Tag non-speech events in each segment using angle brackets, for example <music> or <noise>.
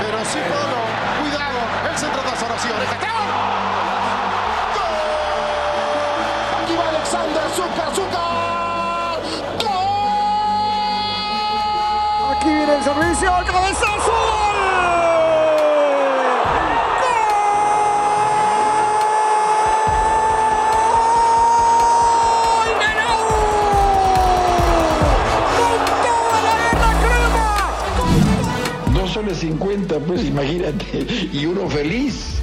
Pero sí, Polo, cuidado, el centro de oración. ¡Gol! Aquí va Alexander Zucker, Zucker. ¡Gol! Aquí viene el servicio, cabezazo. Soles 50, pues imagínate, <laughs> y uno feliz.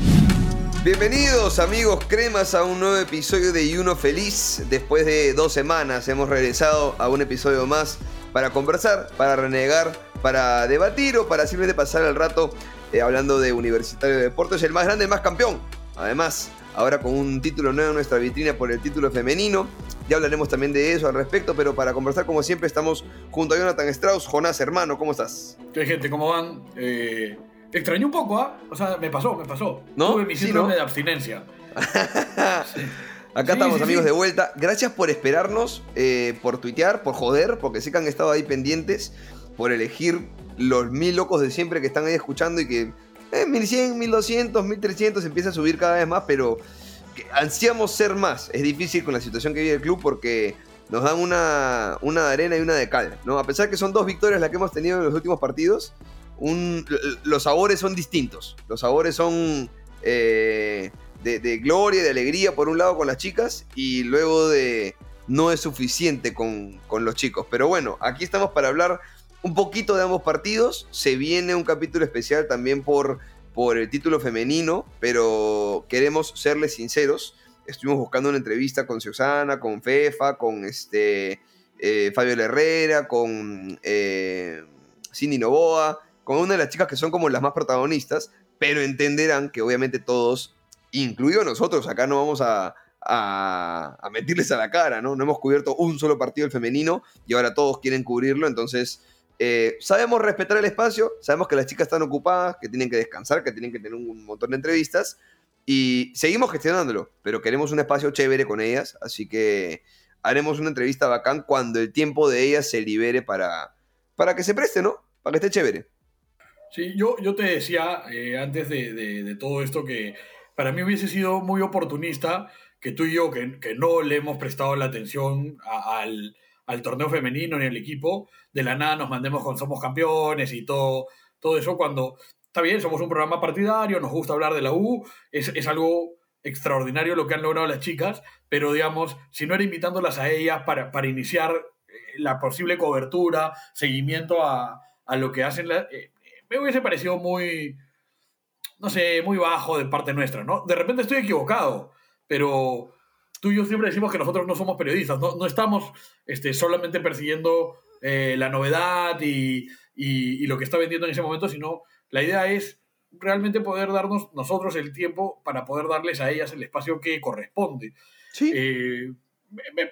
Bienvenidos amigos cremas a un nuevo episodio de Y Uno Feliz. Después de dos semanas hemos regresado a un episodio más para conversar, para renegar, para debatir o para simplemente pasar el rato eh, hablando de Universitario de Deportes, el más grande, el más campeón. Además, ahora con un título nuevo en nuestra vitrina por el título femenino. Ya hablaremos también de eso al respecto, pero para conversar como siempre estamos junto a Jonathan Strauss. Jonás, hermano, ¿cómo estás? ¿Qué gente? ¿Cómo van? Eh, extrañé un poco, ¿ah? O sea, me pasó, me pasó. ¿No? Tuve mi síndrome de abstinencia. <laughs> Acá estamos amigos de vuelta. Gracias por esperarnos, eh, por tuitear, por joder, porque sé que han estado ahí pendientes, por elegir los mil locos de siempre que están ahí escuchando y que eh, 1100, 1200, 1300 empieza a subir cada vez más, pero ansiamos ser más. Es difícil con la situación que vive el club porque nos dan una, una de arena y una de cal. ¿no? A pesar que son dos victorias las que hemos tenido en los últimos partidos, los sabores son distintos. Los sabores son eh, de, gloria y de alegría por un lado con las chicas y luego de no es suficiente con, con los chicos. Pero bueno, aquí estamos para hablar un poquito de ambos partidos. Se viene un capítulo especial también por por el título femenino, pero queremos serles sinceros. Estuvimos buscando una entrevista con Susana, con Fefa, con este, eh, Fabio Herrera, con eh, Cindy Novoa, con una de las chicas que son como las más protagonistas, pero entenderán que obviamente todos, incluido nosotros, acá no vamos a, a, a meterles a la cara, ¿no? No hemos cubierto un solo partido del femenino y ahora todos quieren cubrirlo, entonces eh, sabemos respetar el espacio, sabemos que las chicas están ocupadas, que tienen que descansar, que tienen que tener un montón de entrevistas y seguimos gestionándolo, pero queremos un espacio chévere con ellas, así que haremos una entrevista bacán cuando el tiempo de ellas se libere para, para que se preste, ¿no? Para que esté chévere. Sí, yo, yo te decía eh, antes de, todo esto que para mí hubiese sido muy oportunista que tú y yo, que, que no le hemos prestado la atención al al torneo femenino ni al equipo, de la nada nos mandemos con Somos Campeones y todo, todo eso cuando, está bien, somos un programa partidario, nos gusta hablar de la U, es, algo extraordinario lo que han logrado las chicas, pero digamos, si no era invitándolas a ellas para, para iniciar eh, la posible cobertura, seguimiento a, lo que hacen, eh, me hubiese parecido muy, no sé, muy bajo de parte nuestra, ¿no? De repente estoy equivocado, pero tú y yo siempre decimos que nosotros no somos periodistas, no, estamos este, solamente persiguiendo eh, la novedad y, lo que está vendiendo en ese momento, sino la idea es realmente poder darnos nosotros el tiempo para poder darles a ellas el espacio que corresponde. Sí. Eh,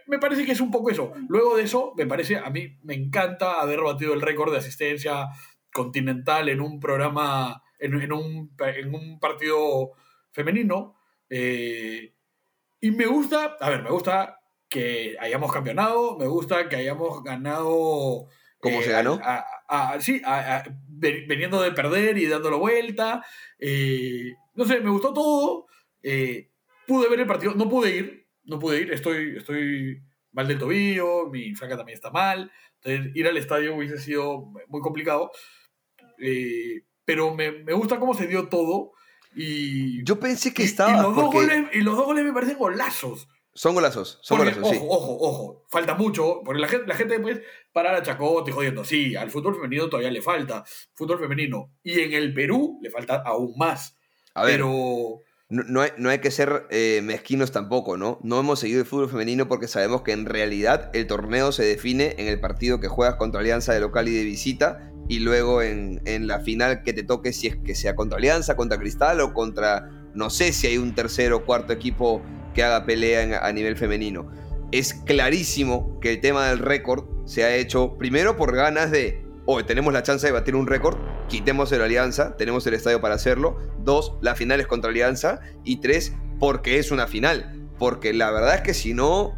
me, parece que es un poco eso. Luego de eso, me parece, a mí me encanta haber batido el récord de asistencia continental en un programa, en, un, en un, partido femenino. Eh, y me gusta, a ver, me gusta que hayamos campeonado, me gusta que hayamos ganado. ¿Cómo se eh, ganó? sí, veniendo de perder y dándolo vuelta. Eh, no sé, me gustó todo. Eh, pude ver el partido, no pude ir, no pude ir, estoy, estoy mal del tobillo, mi flaca también está mal. Entonces, ir al estadio hubiese sido muy complicado. pero me, me gusta cómo se dio todo. Y, Yo pensé que estaba. Y los, dos goles, y los dos goles me parecen golazos. Son golazos, son golazos, ojo, sí. Ojo, ojo, falta mucho, porque la gente, la gente puede parar a Chacote jodiendo. Sí, al fútbol femenino todavía le falta. Fútbol femenino. Y en el Perú le falta aún más. A ver, Pero... No, hay, no hay que ser eh, mezquinos tampoco, ¿no? No hemos seguido el fútbol femenino porque sabemos que en realidad el torneo se define en el partido que juegas contra Alianza de local y de visita y luego en, la final que te toque, si es que sea contra Alianza, contra Cristal o contra, no sé si hay un tercer o cuarto equipo que haga pelea a nivel femenino. Es clarísimo que el tema del récord se ha hecho primero por ganas de, hoy tenemos la chance de batir un récord, quitemos el Alianza, tenemos el estadio para hacerlo. Dos, la final es contra Alianza. Y tres, porque es una final. Porque la verdad es que si no,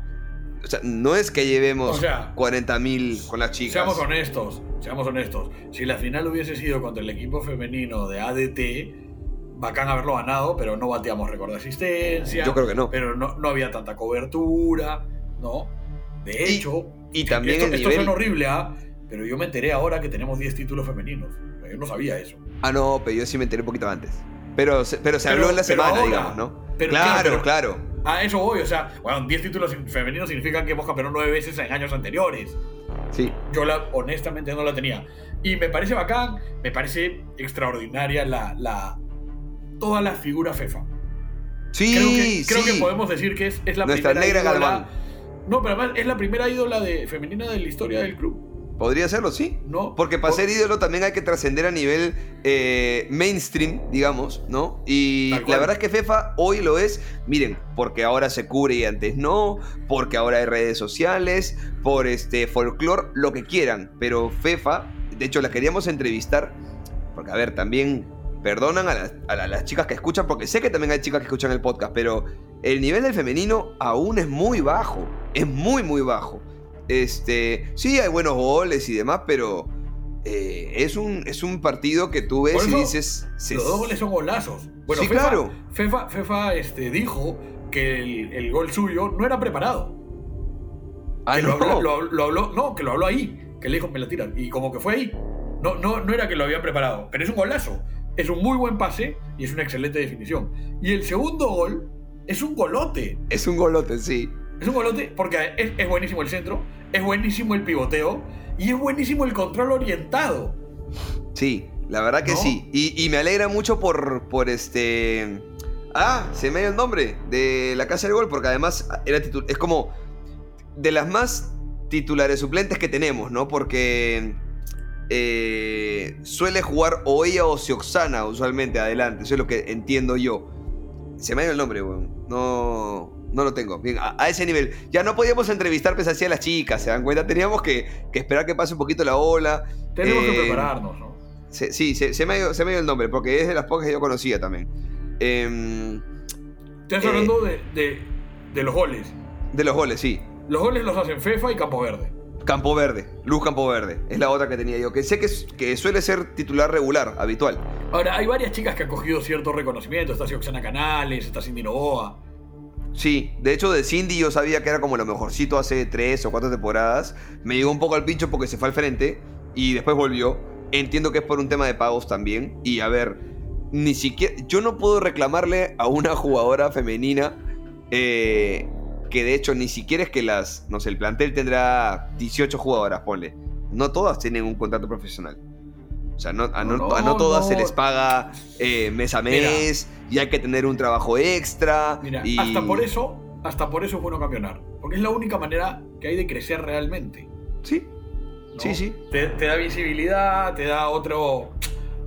o sea, no es que llevemos o 40.000 con las chicas. Seamos honestos seamos honestos, si la final hubiese sido contra el equipo femenino de ADT, bacán haberlo ganado, pero no bateamos récord de asistencia. Yo creo que no. Pero no, no había tanta cobertura, ¿no? De hecho, y también esto, el esto nivel- suena horrible, ¿ah? Pero yo me enteré ahora que tenemos 10 títulos femeninos. Yo no sabía eso. Ah, no, pero yo sí me enteré un poquito antes. Pero, se- pero se Pero- habló en la semana, ahora. digamos, ¿no? Pero claro, claro, claro, A eso voy, o sea, bueno, 10 títulos femeninos significa que hemos campeonado nueve veces en años anteriores. Sí. Yo la, honestamente no la tenía. Y me parece bacán, me parece extraordinaria la, la toda la figura FEFA. Sí, Creo que, creo sí. que podemos decir que es, es la Nuestra primera negra ídola. Galván. No, pero además es la primera ídola de, femenina de la historia del club. Podría serlo, sí. ¿No? Porque para Por- ser ídolo también hay que trascender a nivel eh, mainstream, digamos, ¿no? Y la verdad es que FEFA hoy lo es, miren, porque ahora se cubre y antes no, porque ahora hay redes sociales, por este folclore, lo que quieran. Pero FEFA, de hecho la queríamos entrevistar, porque a ver, también perdonan a las, a la- las chicas que escuchan, porque sé que también hay chicas que escuchan el podcast, pero el nivel del femenino aún es muy bajo, es muy, muy bajo. Este, sí, hay buenos goles y demás, pero eh, es, un, es un partido que tú ves y dices. se- Los dos goles son golazos. Bueno, Sí, FEFA, claro. FEFA, FEFA, este, dijo que el, el gol suyo no era preparado. Ah, que lo, no. habló, lo- lo habló, no, que lo habló ahí, que le dijo me la tiran. Y como que fue ahí. No, no, no era que lo habían preparado, pero es un golazo. Es un muy buen pase y es una excelente definición. Y el segundo gol es un golote. Es un golote, sí. Es un golote porque es, es buenísimo el centro, es buenísimo el pivoteo y es buenísimo el control orientado. Sí, la verdad que ¿No? sí. Y, y me alegra mucho por, por este. Ah, se me dio el nombre de la Casa del Gol, porque además era titu- es como de las más titulares suplentes que tenemos, ¿no? Porque eh, suele jugar o ella o Sioxana usualmente adelante, eso es lo que entiendo yo. Se me dio el nombre, weón. No, no lo tengo. Bien, a, a ese nivel. Ya no podíamos entrevistar pues así a las chicas, ¿se dan cuenta? Teníamos que, que esperar que pase un poquito la ola. Tenemos Eh, que prepararnos, ¿no? se- sí, se, se me ha ido, se me el nombre, porque es de las pocas que yo conocía también. Em, Estás eh, hablando de, de- de los goles. de los goles, sí. Los goles los hacen FEFA y Campo Verde. Campo Verde, Luz Campo Verde, es la otra que tenía yo, que sé que, que suele ser titular regular, habitual. Ahora, hay varias chicas que han cogido cierto reconocimiento. Está Sioxana Canales, está Cindy Novoa. Sí, de hecho de Cindy yo sabía que era como lo mejorcito hace tres o cuatro temporadas. Me llegó un poco al pincho porque se fue al frente y después volvió. Entiendo que es por un tema de pagos también. Y a ver, ni siquiera... Yo no puedo reclamarle a una jugadora femenina eh, que de hecho ni siquiera es que las... No sé, el plantel tendrá 18 jugadoras, ponle. No todas tienen un contrato profesional. O sea, no, a, no, No, a no todas se les paga eh, mes a Mira. mes y hay que tener un trabajo extra. Mira, y... hasta por eso, hasta por eso es bueno campeonar. Porque es la única manera que hay de crecer realmente. Sí, sí, sí. Te, te da visibilidad, te da otro,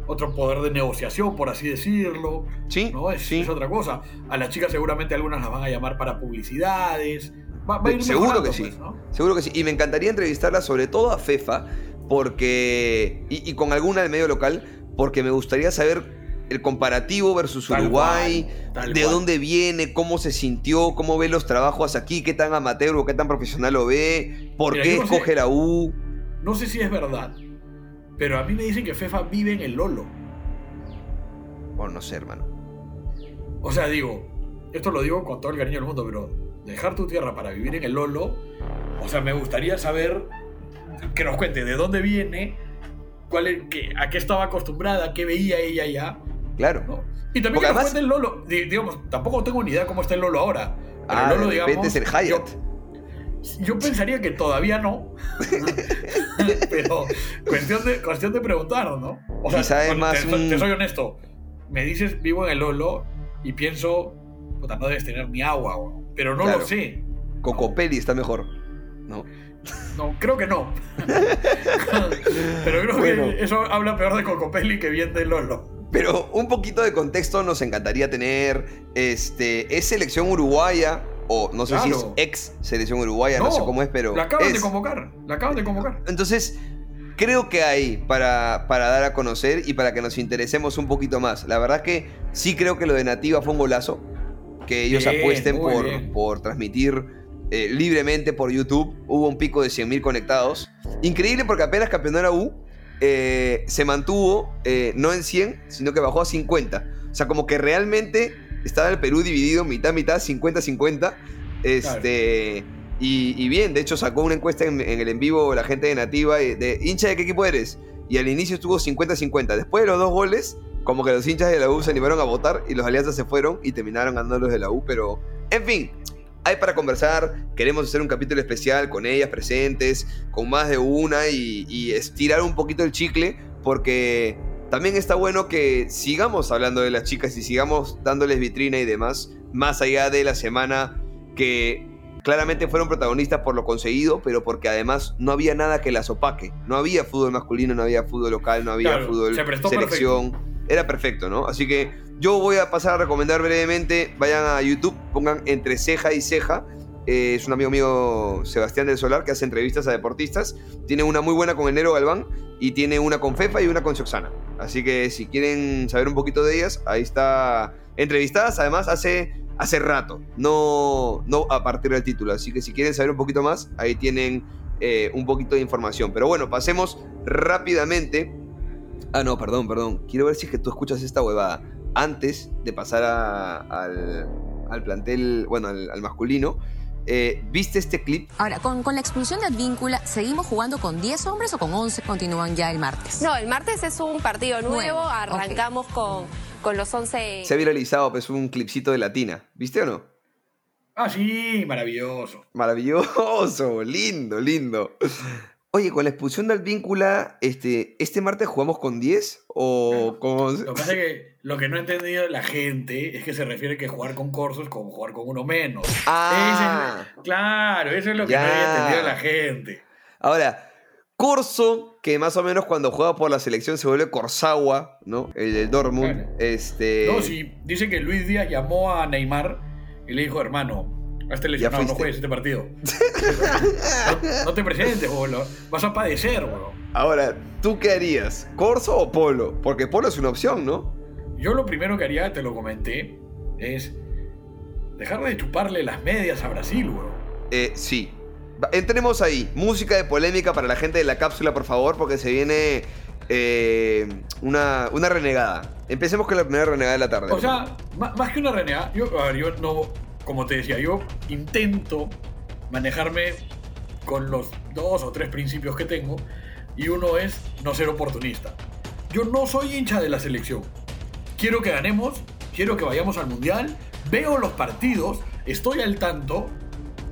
otro poder de negociación, por así decirlo. Sí, ¿no? Es, sí. es otra cosa. A las chicas seguramente algunas las van a llamar para publicidades. Va, va a ir Seguro que sí. pues, ¿no? Seguro que sí. Y me encantaría entrevistarla sobre todo a Fefa, porque. Y, y con alguna del medio local, porque me gustaría saber el comparativo versus Tal Uruguay, cual, tal de cual. dónde viene, cómo se sintió, cómo ve los trabajos aquí, qué tan amateur o qué tan profesional lo ve, por Mira, qué no sé- escoge la U. No sé si es verdad, pero a mí me dicen que Fefa vive en el Lolo. Bueno, no sé, hermano. O sea, digo, esto lo digo con todo el cariño del mundo, pero dejar tu tierra para vivir en el Lolo, o sea, me gustaría saber que nos cuente de dónde viene, cuál es- qué- a qué estaba acostumbrada, qué veía ella allá, Claro. ¿no? Y también Porque que nos además- cuente el Lolo. Di- Digamos, tampoco tengo ni idea cómo está el Lolo ahora. Pero Ah, el Lolo, de digamos, es el Hyatt. Yo, yo pensaría que todavía no. <laughs> pero cuestión de, cuestión de preguntar, ¿no? O sea, Quizá es más te, un- te soy honesto. Me dices vivo en el Lolo y pienso, puta, no debes tener ni agua, pero no Claro. lo sé. Cocopelli está mejor. ¿No? No, creo que no. <laughs> pero creo Bueno. que eso habla peor de Cocopelli que bien de Lolo. Pero un poquito de contexto nos encantaría tener. Este, es selección uruguaya, o no sé si es ex selección uruguaya, no, sé cómo es, pero. La acaban de es. convocar. La acaban de convocar. Entonces, creo que hay para, para dar a conocer y para que nos interesemos un poquito más. La verdad que sí creo que lo de Nativa fue un golazo. Que ellos Bien, apuesten por, bien. por transmitir eh, libremente por YouTube. Hubo un pico de 100.000 conectados. Increíble porque apenas campeonó la U, eh, se mantuvo eh, no en 100, sino que bajó a 50. O sea, como que realmente estaba el Perú dividido mitad, mitad, 50-50. Este, y, y bien, de hecho sacó una encuesta en, en el en vivo la gente de Nativa de hincha de qué equipo eres. Y al inicio estuvo 50-50. Después de los dos goles, como que los hinchas de la U se animaron a votar y los alianzas se fueron y terminaron ganando los de la U. Pero, en fin, hay para conversar. Queremos hacer un capítulo especial con ellas presentes, con más de una y, y estirar un poquito el chicle porque también está bueno que sigamos hablando de las chicas y sigamos dándoles vitrina y demás, más allá de la semana que claramente fueron protagonistas por lo conseguido, pero porque además no había nada que las opaque. No había fútbol masculino, no había fútbol local, no había Claro, fútbol se selección. Era perfecto, ¿no? Así que yo voy a pasar a recomendar brevemente, vayan a YouTube, pongan entre ceja y ceja. Eh, es un amigo mío, Sebastián del Solar, que hace entrevistas a deportistas. Tiene una muy buena con Enero Galván y tiene una con Fefa y una con Xoxana. Así que si quieren saber un poquito de ellas, ahí está entrevistadas, además hace, hace rato, no, no a partir del título. Así que si quieren saber un poquito más, ahí tienen eh, un poquito de información. Pero bueno, pasemos rápidamente. Ah, no, perdón, perdón. Quiero ver si es que tú escuchas esta huevada. Antes de pasar a- al, al plantel, bueno, al, al masculino, eh, ¿viste este clip? Ahora, con, con la expulsión de Advíncula, ¿seguimos jugando con 10 hombres o con 11 continúan ya el martes? No, el martes es un partido nuevo, Nuevo, arrancamos con, con los 11... Se ha viralizado, pues un clipcito de Latina. ¿Viste o no? Ah, sí, maravilloso. Maravilloso, <laughs> lindo, lindo. Oye, con la expulsión del víncula, este, ¿este martes jugamos con 10 o con... Lo que pasa es que <laughs> lo que no ha entendido la gente es que se refiere que jugar con Corso es como jugar con uno menos. Ah. Ese claro, eso es lo que Ya. no había entendido la gente. Ahora, Corso, que más o menos cuando juega por la selección se vuelve Corsawa, ¿no? El del Dortmund. Claro. Este... No, sí, dice que Luis Díaz llamó a Neymar y le dijo, hermano, has lesionado, no juegues este partido. <laughs> no, no te presentes, boludo. Vas a padecer, boludo. Ahora, ¿tú qué harías? ¿Corso o Polo? Porque Polo es una opción, ¿no? Yo lo primero que haría, te lo comenté, es dejar de chuparle las medias a Brasil, boludo. Eh, sí. Entremos ahí. Música de polémica para la gente de la cápsula, por favor, porque se viene eh, una, una renegada. Empecemos con la primera renegada de la tarde. O sea, más que una renegada, yo, a ver, yo no, como te decía, yo intento manejarme con los dos o tres principios que tengo y uno es no ser oportunista. Yo no soy hincha de la selección. Quiero que ganemos, quiero que vayamos al mundial, veo los partidos, estoy al tanto,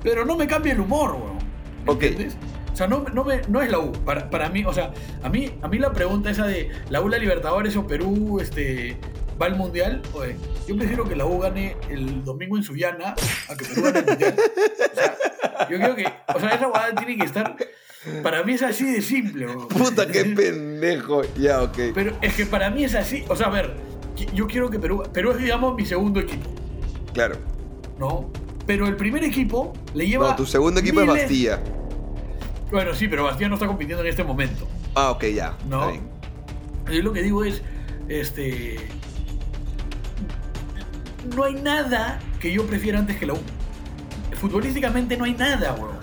pero no me cambia el humor, weón. ¿Me Ok. entiendes? O sea, no, no, me- no es la U. Para, para mí, o sea, a mí, a mí la pregunta esa de la U, la Libertadores o Perú este, va al mundial, oye, yo prefiero que la U gane el domingo en Sullana a que Perú gane el mundial. O sea, yo creo que, o sea, esa guada tiene que estar. Para mí es así de simple. Puta, qué pendejo. Ya, ok. Pero es que para mí es así. O sea, a ver, yo quiero que Perú. Perú es, digamos, mi segundo equipo, Claro. ¿no? Pero el primer equipo le lleva. No, tu segundo equipo es Bastilla. Bueno, sí, pero Bastía no está compitiendo en este momento. Ah, ok, ya. No. Yo lo que digo es, este, no hay nada que yo prefiera antes que la U. Futbolísticamente no hay nada, bro.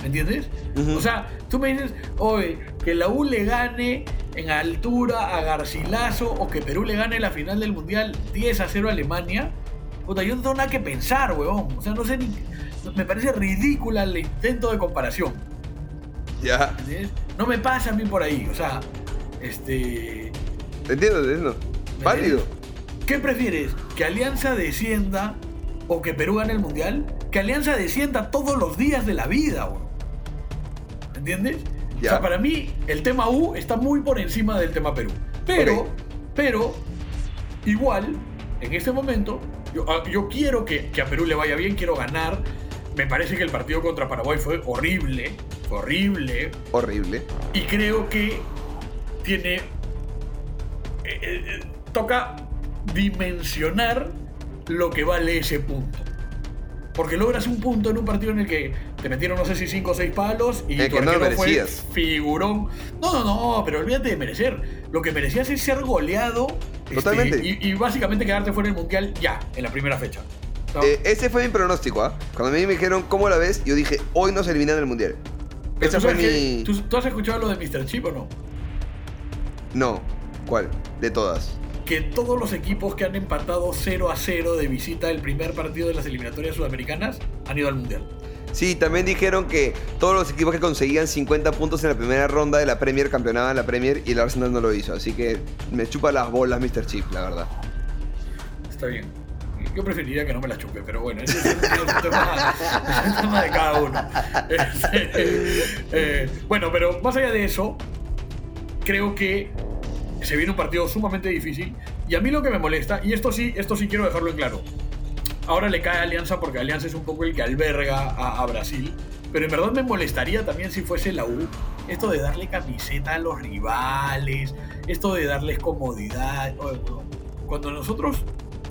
¿Me entiendes? O sea, tú me dices, oye, que la U le gane en altura a Garcilaso o que Perú le gane la final del Mundial 10 a 0 a Alemania. Puta, yo no tengo nada que pensar, weón. O sea, no sé ni... Me parece ridícula el intento de comparación. Ya. ¿Entiendes? No me pasa a mí por ahí. O sea, este... Entiendo, entiendo. ¿Me Válido. ¿Qué prefieres? ¿Que Alianza descienda o que Perú gane el mundial? Que Alianza descienda todos los días de la vida. ¿Me entiendes? Ya. O sea, para mí el tema U está muy por encima del tema Perú. Pero, pero, igual, en este momento, yo, ah, yo quiero que, que a Perú le vaya bien, quiero ganar. Me parece que el partido contra Paraguay fue horrible, fue horrible. Horrible. Y creo que tiene. eh, eh, toca dimensionar lo que vale ese punto. Porque logras un punto en un partido en el que te metieron no sé si 5 o 6 palos y El tu que no fue merecías. figurón. No, no, no, pero olvídate de merecer. Lo que merecías es ser goleado este, Totalmente. y, y básicamente quedarte fuera del mundial ya, en la primera fecha. No. Eh, ese fue mi pronóstico, ¿ah? Cuando a mí me dijeron cómo la ves, yo dije, hoy nos eliminan del mundial. Esa fue mi. ¿tú, tú has escuchado lo de Mr. Chip o no? No, ¿cuál? De todas. Que todos los equipos que han empatado 0 a 0 de visita el primer partido de las eliminatorias sudamericanas han ido al mundial. Sí, también dijeron que todos los equipos que conseguían 50 puntos en la primera ronda de la Premier campeonaban la Premier y el Arsenal no lo hizo. Así que me chupa las bolas Mr. Chip, la verdad. Está bien. Yo preferiría que no me la chupe, pero bueno, ese es un, es un tema, es <laughs> un tema de cada uno. Este, eh, bueno, pero más allá de eso, creo que se viene un partido sumamente difícil. Y a mí lo que me molesta, y esto sí, esto sí quiero dejarlo en claro. Ahora le cae a Alianza porque Alianza es un poco el que alberga a, Brasil. Pero en verdad me molestaría también si fuese la U. Esto de darle camiseta a los rivales. Esto de darles comodidad. Cuando nosotros,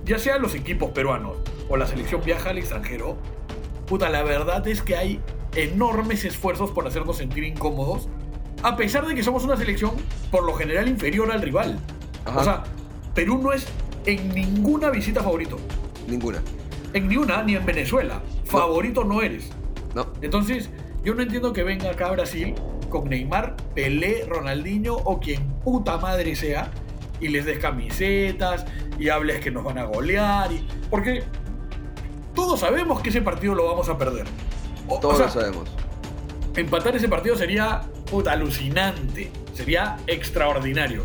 ya sea los equipos peruanos o la selección viaja al extranjero, puta, la verdad es que hay enormes esfuerzos por hacernos sentir incómodos. A pesar de que somos una selección por lo general inferior al rival. Ajá. O sea, Perú no es en ninguna visita favorito. Ninguna. En ni una, ni en Venezuela. Favorito no eres. No. Entonces, yo no entiendo que venga acá a Brasil con Neymar, Pelé, Ronaldinho o quien puta madre sea y les des camisetas y hables que nos van a golear. Y... Porque todos sabemos que ese partido lo vamos a perder. O- o Todos sea, lo sabemos. Empatar ese partido sería puta, alucinante, sería extraordinario.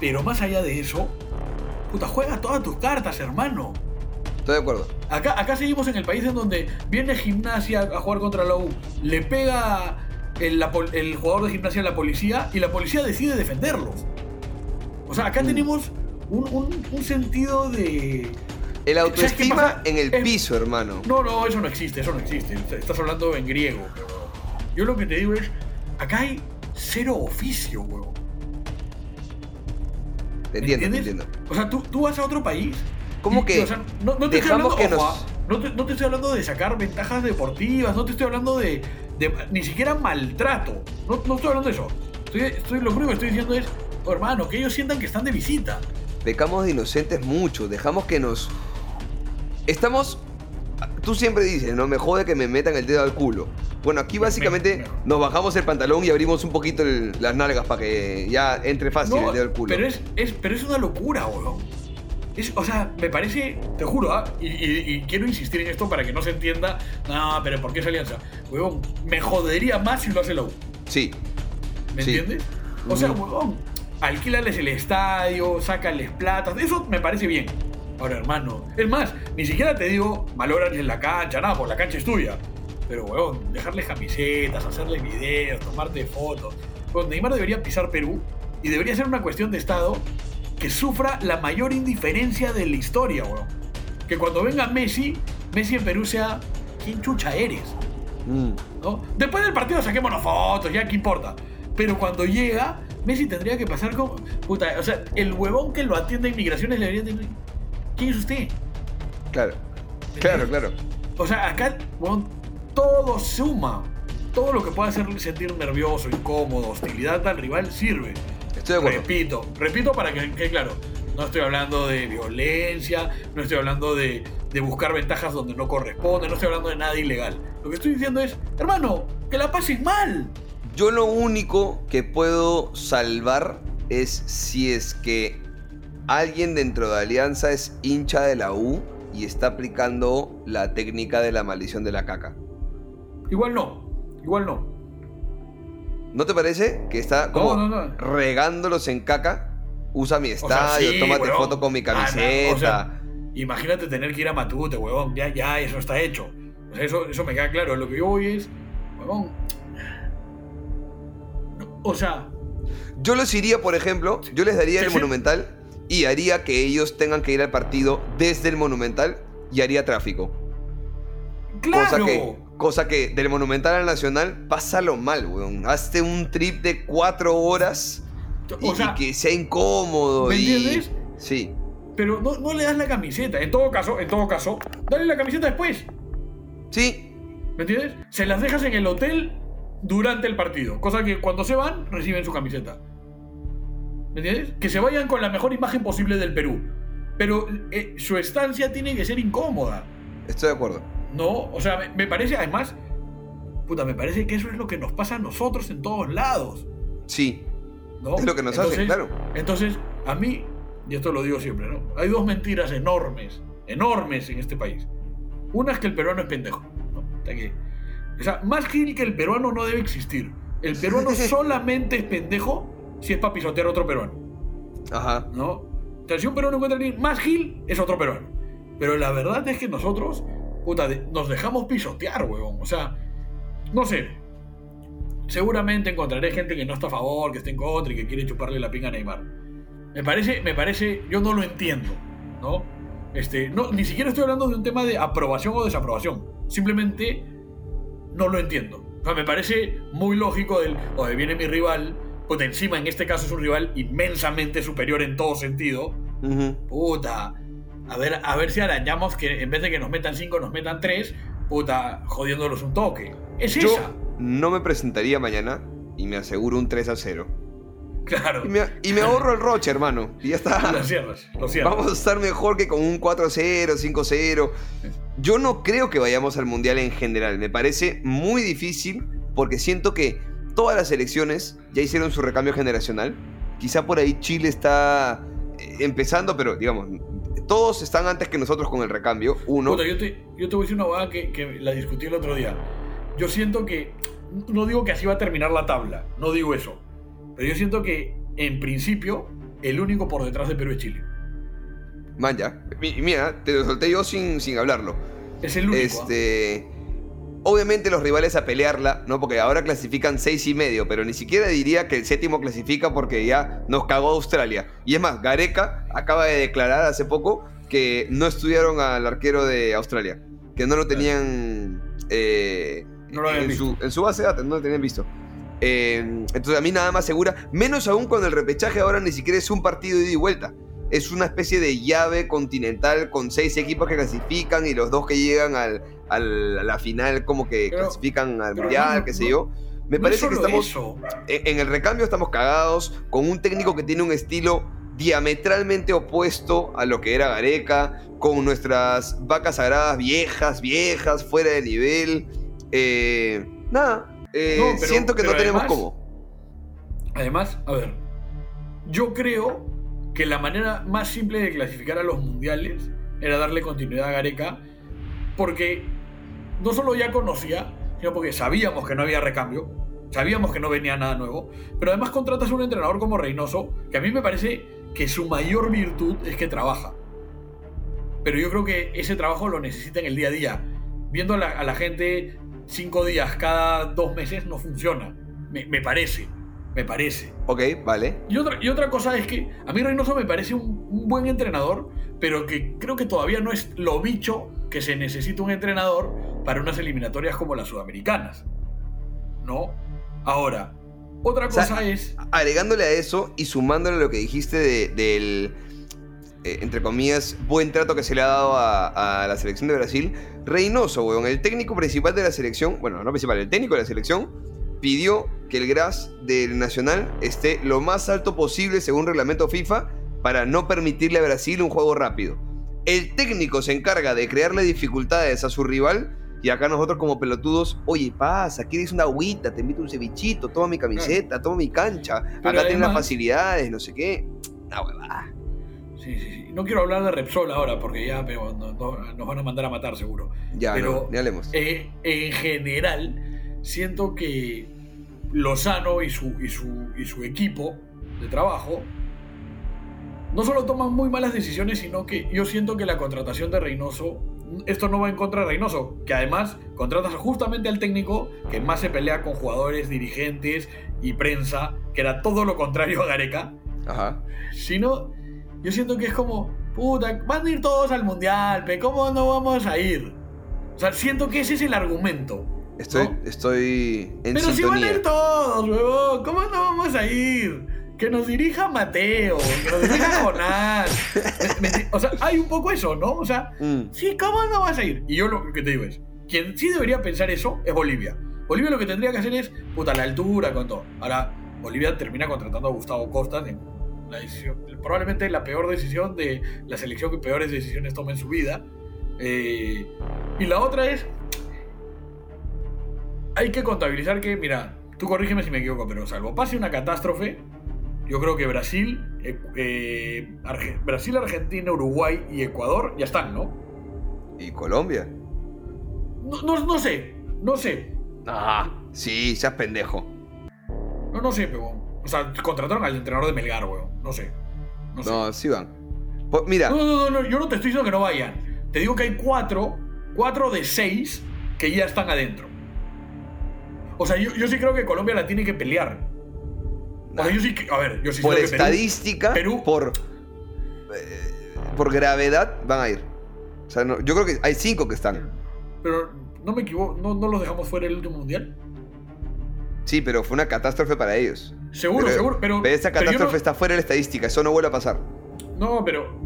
Pero más allá de eso, puta, juega todas tus cartas, hermano. Estoy de acuerdo. Acá, acá seguimos en el país en donde viene gimnasia a jugar contra la U, le pega el, la pol- el jugador de gimnasia a la policía y la policía decide defenderlos. O sea, acá tenemos un, un- un sentido de... El ¿Sabes qué autoestima en el Es- piso, hermano. No, no, eso no existe, eso no existe. Estás hablando en griego, pero yo lo que te digo es, acá hay cero oficio, huevón. Te ¿Me entiendo, te entiendo. O sea, tú, tú vas a otro país. ¿Cómo y- que y, o sea, no, no te hablando, que ojo, nos- ah, no, te, no te estoy hablando de sacar ventajas deportivas, no te estoy hablando de, de- ni siquiera maltrato. No, no estoy hablando de eso. Estoy, estoy- lo único que estoy diciendo es, oh, hermano, que ellos sientan que están de visita. Pecamos de inocentes mucho. Dejamos que nos. Estamos. Tú siempre dices, ¿no? Me jode que me metan el dedo al culo. Bueno, aquí básicamente me- nos bajamos el pantalón y abrimos un poquito el- las nalgas para que ya entre fácil No, el dedo al culo. Pero es, es- pero es una locura, weón. Es, o sea, me parece, te juro, ¿ah? y, y- y quiero insistir en esto para que no se entienda, no, pero ¿por qué esa alianza? Weón, me jodería más si lo hace la U. Sí. ¿Me Sí. entiendes? O sea, huevón, alquílales el estadio, sácales plata, eso me parece bien. Ahora, hermano, es más, ni siquiera te digo malograrles la cancha, nada, porque la cancha es tuya. Pero, huevón, dejarles camisetas, hacerles videos, tomarte fotos. Huevón, Neymar debería pisar Perú y debería ser una cuestión de Estado que sufra la mayor indiferencia de la historia, huevón. Que cuando venga Messi, Messi en Perú sea, ¿quién chucha eres? Mm. ¿no? Después del partido saquémonos fotos, ya qué importa. Pero cuando llega, Messi tendría que pasar con. Puta, o sea, el huevón que lo atiende a inmigraciones le debería decir: ¿Quién es usted? Claro. Claro, claro. O sea, acá, huevón, todo suma. Todo lo que pueda hacerle sentir nervioso, incómodo, hostilidad al rival sirve. Estoy de acuerdo. Repito, repito para que quede claro. No estoy hablando de violencia, no estoy hablando de, de buscar ventajas donde no corresponde, no estoy hablando de nada ilegal. Lo que estoy diciendo es, hermano, que la pases mal. Yo lo único que puedo salvar es si es que alguien dentro de Alianza es hincha de la U y está aplicando la técnica de la maldición de la caca. Igual no, igual no. ¿No te parece que está como No, no, no. regándolos en caca? Usa mi O sea, estadio, sí, tómate foto con mi Ah, camiseta. o sea, imagínate tener que ir a Matute, huevón. Ya, ya, eso está hecho. O sea, eso, eso me queda claro. Lo que yo voy es, huevón. o sea, Yo los iría, por ejemplo, yo les daría el. Monumental y haría que ellos tengan que ir al partido desde el Monumental y haría tráfico. claro. Cosa que, cosa que del Monumental al Nacional, pásalo mal, weón. Hazte un trip de cuatro horas y, o sea, y que sea incómodo. ¿me y... entiendes? Sí. pero no, no le das la camiseta. En todo caso, en todo caso, dale la camiseta después. Sí, ¿Me entiendes? Se las dejas en el hotel durante el partido. Cosa que cuando se van, reciben su camiseta. ¿Me entiendes? Que se vayan con la mejor imagen posible del Perú. Pero eh, su estancia tiene que ser incómoda. Estoy de acuerdo. ¿no? O sea, me, me parece, además, puta, me parece que eso es lo que nos pasa a nosotros en todos lados, Sí, ¿no? Es lo que nos hacen, claro. Entonces, a mí, y esto lo digo siempre, ¿no? Hay dos mentiras enormes, enormes en este país. Una es que el peruano es pendejo, ¿no? Que- o sea, más gil que el peruano no debe existir. El peruano <laughs> solamente es pendejo si es para pisotear otro peruano. ajá. ¿no? Sea, si un peruano encuentra a alguien más gil, es otro peruano. Pero la verdad es que nosotros, puta, nos dejamos pisotear, huevón. O sea, no sé. Seguramente encontraré gente que no está a favor, que está en contra y que quiere chuparle la pinga a Neymar. Me parece, me parece, yo no lo entiendo, ¿no? Este, no, ni siquiera estoy hablando de un tema de aprobación o desaprobación. Simplemente no lo entiendo. O sea, me parece muy lógico el, oye, viene mi rival, pues encima en este caso es un rival inmensamente superior en todo sentido. Ujú. Puta, a ver, a ver si arañamos que en vez de que nos metan 5 nos metan 3, puta, jodiéndolos un toque. Es Yo esa. no me presentaría mañana y me aseguro un 3 a 0. Claro. Y me, y me ahorro el roche, hermano. Y ya está. Lo cierras, lo cierras. Vamos a estar mejor que con un 4-0, 5-0. Yo no creo que vayamos al Mundial en general. Me parece muy difícil porque siento que todas las selecciones ya hicieron su recambio generacional. Quizá por ahí Chile está eh, empezando, pero digamos, todos están antes que nosotros con el recambio. Uno. Puta, yo, te, yo te voy a decir una hueá que, que la discutí el otro día. Yo siento que. No digo que así va a terminar la tabla, no digo eso. Pero yo siento que, en principio, el único por detrás de Perú es Chile. Man, ya. Mi- Mira, te lo solté yo sin, sin hablarlo. Es el único. ¿ah? Este. Obviamente los rivales a pelearla, ¿no? Porque ahora clasifican seis y medio, pero ni siquiera diría que el séptimo clasifica porque ya nos cagó Australia. Y es más, Gareca acaba de declarar hace poco que no estudiaron al arquero de Australia, que no lo tenían eh, No lo habían en, su, en su base de datos, no lo tenían visto. Eh, entonces a mí nada más segura, menos aún con el repechaje ahora ni siquiera es un partido de ida y vuelta. Es una especie de llave continental con seis equipos que clasifican y los dos que llegan al, al- a la final como que Pero- clasifican al mundial, no, qué sé yo. Me No parece que estamos eso. en, en el recambio estamos cagados con un técnico que tiene un estilo diametralmente opuesto a lo que era Gareca, con nuestras vacas sagradas viejas, viejas, fuera de nivel. Eh, nada, eh, No, pero- siento que no tenemos además- cómo. Además, a ver, yo creo que la manera más simple de clasificar a los mundiales era darle continuidad a Gareca, porque no solo ya conocía, sino porque sabíamos que no había recambio, sabíamos que no venía nada nuevo, pero además contratas a un entrenador como Reynoso, que a mí me parece que su mayor virtud es que trabaja. Pero yo creo que ese trabajo lo necesita en el día a día. Viendo a la, a la gente cinco días cada dos meses no funciona. Me, me parece. Me parece. Ok, vale. Y otra, y otra cosa es que a mí Reynoso me parece un, un buen entrenador, pero que creo que todavía no es lo bicho que se necesita un entrenador para unas eliminatorias como las sudamericanas. ¿No? Ahora, otra O sea, cosa es. Agregándole a eso y sumándole a lo que dijiste de- del, eh, entre comillas, buen trato que se le ha dado a, a la selección de Brasil, Reynoso, weón, el técnico principal de la selección, bueno, no principal, el técnico de la selección, pidió que el gras del Nacional esté lo más alto posible según reglamento FIFA para no permitirle a Brasil un juego rápido. El técnico se encarga de crearle dificultades a su rival y acá nosotros como pelotudos, oye, pasa, quieres una agüita, te invito un cevichito, toma mi camiseta, toma mi cancha, acá tienes las facilidades, no sé qué. Una huevada. Sí, sí, sí. No quiero hablar de Repsol ahora porque ya pero no- no- nos van a mandar a matar seguro. Ya, Pero, no, hablemos. Eh, en general, siento que Lozano y su, y, su, y su equipo de trabajo no solo toman muy malas decisiones, sino que yo siento que la contratación de Reynoso, esto no va en contra de Reynoso, que además contratas justamente al técnico que más se pelea con jugadores, dirigentes y prensa, que era todo lo contrario a Gareca, Ajá. sino yo siento que es como, puta, van a ir todos al mundial, pe, ¿cómo no vamos a ir? O sea, siento que ese es el argumento. Estoy, ¿no? estoy en Pero si van a ir todos, huevón, ¿cómo no vamos a ir? Que nos dirija Mateo, que nos dirija Jonás. O sea, hay un poco eso, ¿no? O sea, Mm, sí, ¿cómo no vas a ir? Y yo lo que te digo es, quien sí debería pensar eso es Bolivia. Bolivia lo que tendría que hacer es, puta, la altura con todo. Ahora, Bolivia termina contratando a Gustavo Costas en la decisión, probablemente la peor decisión de la selección que peores decisiones toma en su vida. Eh, y la otra es, hay que contabilizar que, mira, tú corrígeme si me equivoco, pero salvo pase una catástrofe, yo creo que Brasil, eh, eh, Arge- Brasil, Argentina, Uruguay y Ecuador ya están, ¿no? ¿Y Colombia? No, no, no sé, no sé, Ah, sí, seas pendejo. no, no sé, pero, o sea, contrataron al entrenador de Melgar, weón, no sé, no sé. No, sí van. Po- mira, No, no, no, no, yo no te estoy diciendo que no vayan. Te digo que hay cuatro, cuatro de seis que ya están adentro. O sea, yo, yo sí creo que Colombia la tiene que pelear. O sea, yo sí que, a ver, yo sí por estadística, Perú- por, eh, por gravedad, van a ir. O sea, no- yo creo que hay cinco que están. pero no me equivoco, no, no los dejamos fuera del último mundial. Sí, pero fue una catástrofe para ellos. Seguro, Pero- seguro, pero. pero esa pero catástrofe no- está fuera de la estadística, eso no vuelve a pasar. No, pero.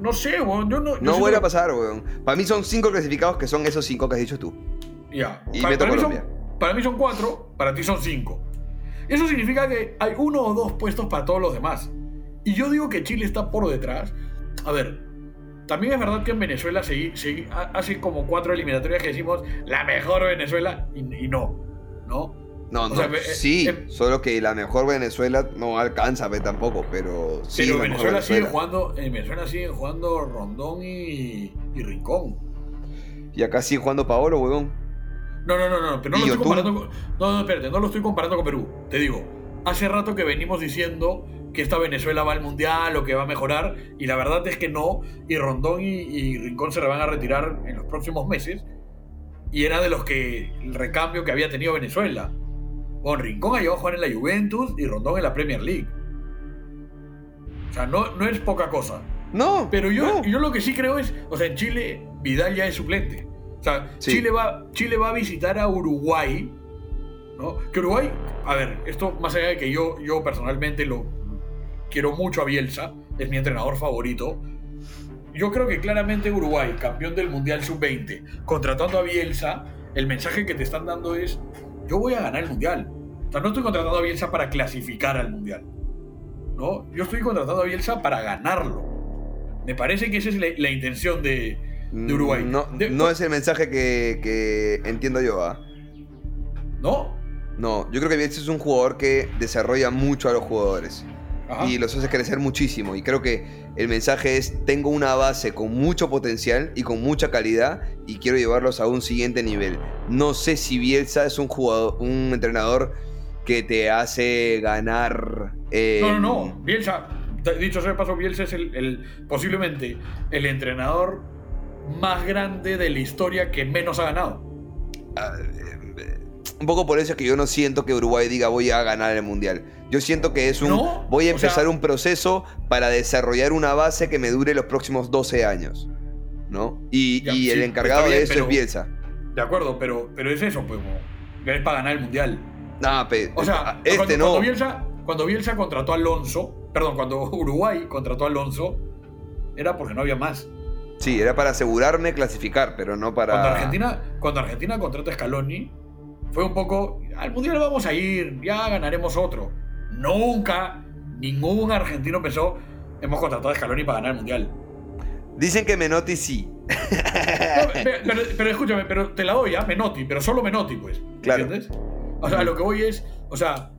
No sé, weón. Yo no. No vuelve a pasar, weón. Para mí son cinco clasificados que son esos cinco que has dicho tú. Ya. Y para, meto para mí son, para mí son cuatro, para ti son cinco. Eso significa que hay uno o dos puestos para todos los demás. Y yo digo que Chile está por detrás. A ver, también es verdad que en Venezuela se, se- ha- hace como cuatro eliminatorias que decimos la mejor Venezuela y, y no. ¿No? No, O no, sea, eh, sí, eh, solo que la mejor Venezuela no alcanza ve, tampoco, pero sí. Pero la mejor Venezuela sigue Venezuela. jugando, en Venezuela siguen jugando Rondón y, y Rincón. Y acá sigue jugando Paolo, weón. No, no, no, no, pero no ¿Y lo estoy comparando con. No, no, espérate, no lo estoy comparando con Perú. Te digo, hace rato que venimos diciendo que esta Venezuela va al mundial o que va a mejorar, y la verdad es que no, y Rondón y, y Rincón se van a retirar en los próximos meses, y era de los que el recambio que había tenido Venezuela. Bueno, Rincón ha llegado a jugar en la Juventus y Rondón en la Premier League. O sea, no, no es poca cosa. No, Pero yo, no. yo lo que sí creo es, o sea, en Chile Vidal ya es suplente. O sea, Sí. Chile, va, Chile va a visitar a Uruguay, ¿no? Que Uruguay, a ver, esto más allá de que yo, yo personalmente lo quiero mucho a Bielsa, es mi entrenador favorito. Yo creo que claramente Uruguay, campeón del Mundial Sub-20, contratando a Bielsa, el mensaje que te están dando es, yo voy a ganar el Mundial. O sea, no estoy contratando a Bielsa para clasificar al Mundial. ¿no? Yo estoy contratando a Bielsa para ganarlo. Me parece que esa es la, la intención de, de Uruguay. No, De- no es el mensaje que, que entiendo yo, ¿ah? ¿No? No, yo creo que Bielsa es un jugador que desarrolla mucho a los jugadores. Ajá. y los hace crecer muchísimo. Y creo que el mensaje es, tengo una base con mucho potencial y con mucha calidad y quiero llevarlos a un siguiente nivel. No sé si Bielsa es un jugador, un entrenador que te hace ganar... eh, No, no, no. Bielsa, dicho sea de paso, Bielsa es el, el- posiblemente el entrenador más grande de la historia que menos ha ganado. ah, eh, Un poco por eso es que yo no siento que Uruguay diga voy a ganar el Mundial. Yo siento que es un... ¿No? Voy a O sea- empezar un proceso para desarrollar una base que me dure los próximos 12 años. ¿No? Y, Ya, y el sí, encargado está bien, de eso pero- es Bielsa. De acuerdo, pero, pero es eso, pues, es para ganar el mundial. Nah, pe- O sea, este cuando, no. cuando Bielsa, cuando Bielsa contrató a Alonso, perdón, cuando Uruguay contrató a Alonso, era porque no había más. Sí, era para asegurarme clasificar, pero no para. Cuando Argentina, cuando Argentina contrata a Scaloni, fue un poco, al mundial vamos a ir, ya ganaremos otro. Nunca, ningún argentino pensó, hemos contratado a Scaloni para ganar el mundial. Dicen que Menotti sí. No, pero, pero escúchame, pero te la doy ya, Menotti, pero solo Menotti, pues. Claro. ¿Entiendes? O sea, lo que voy es, o sea,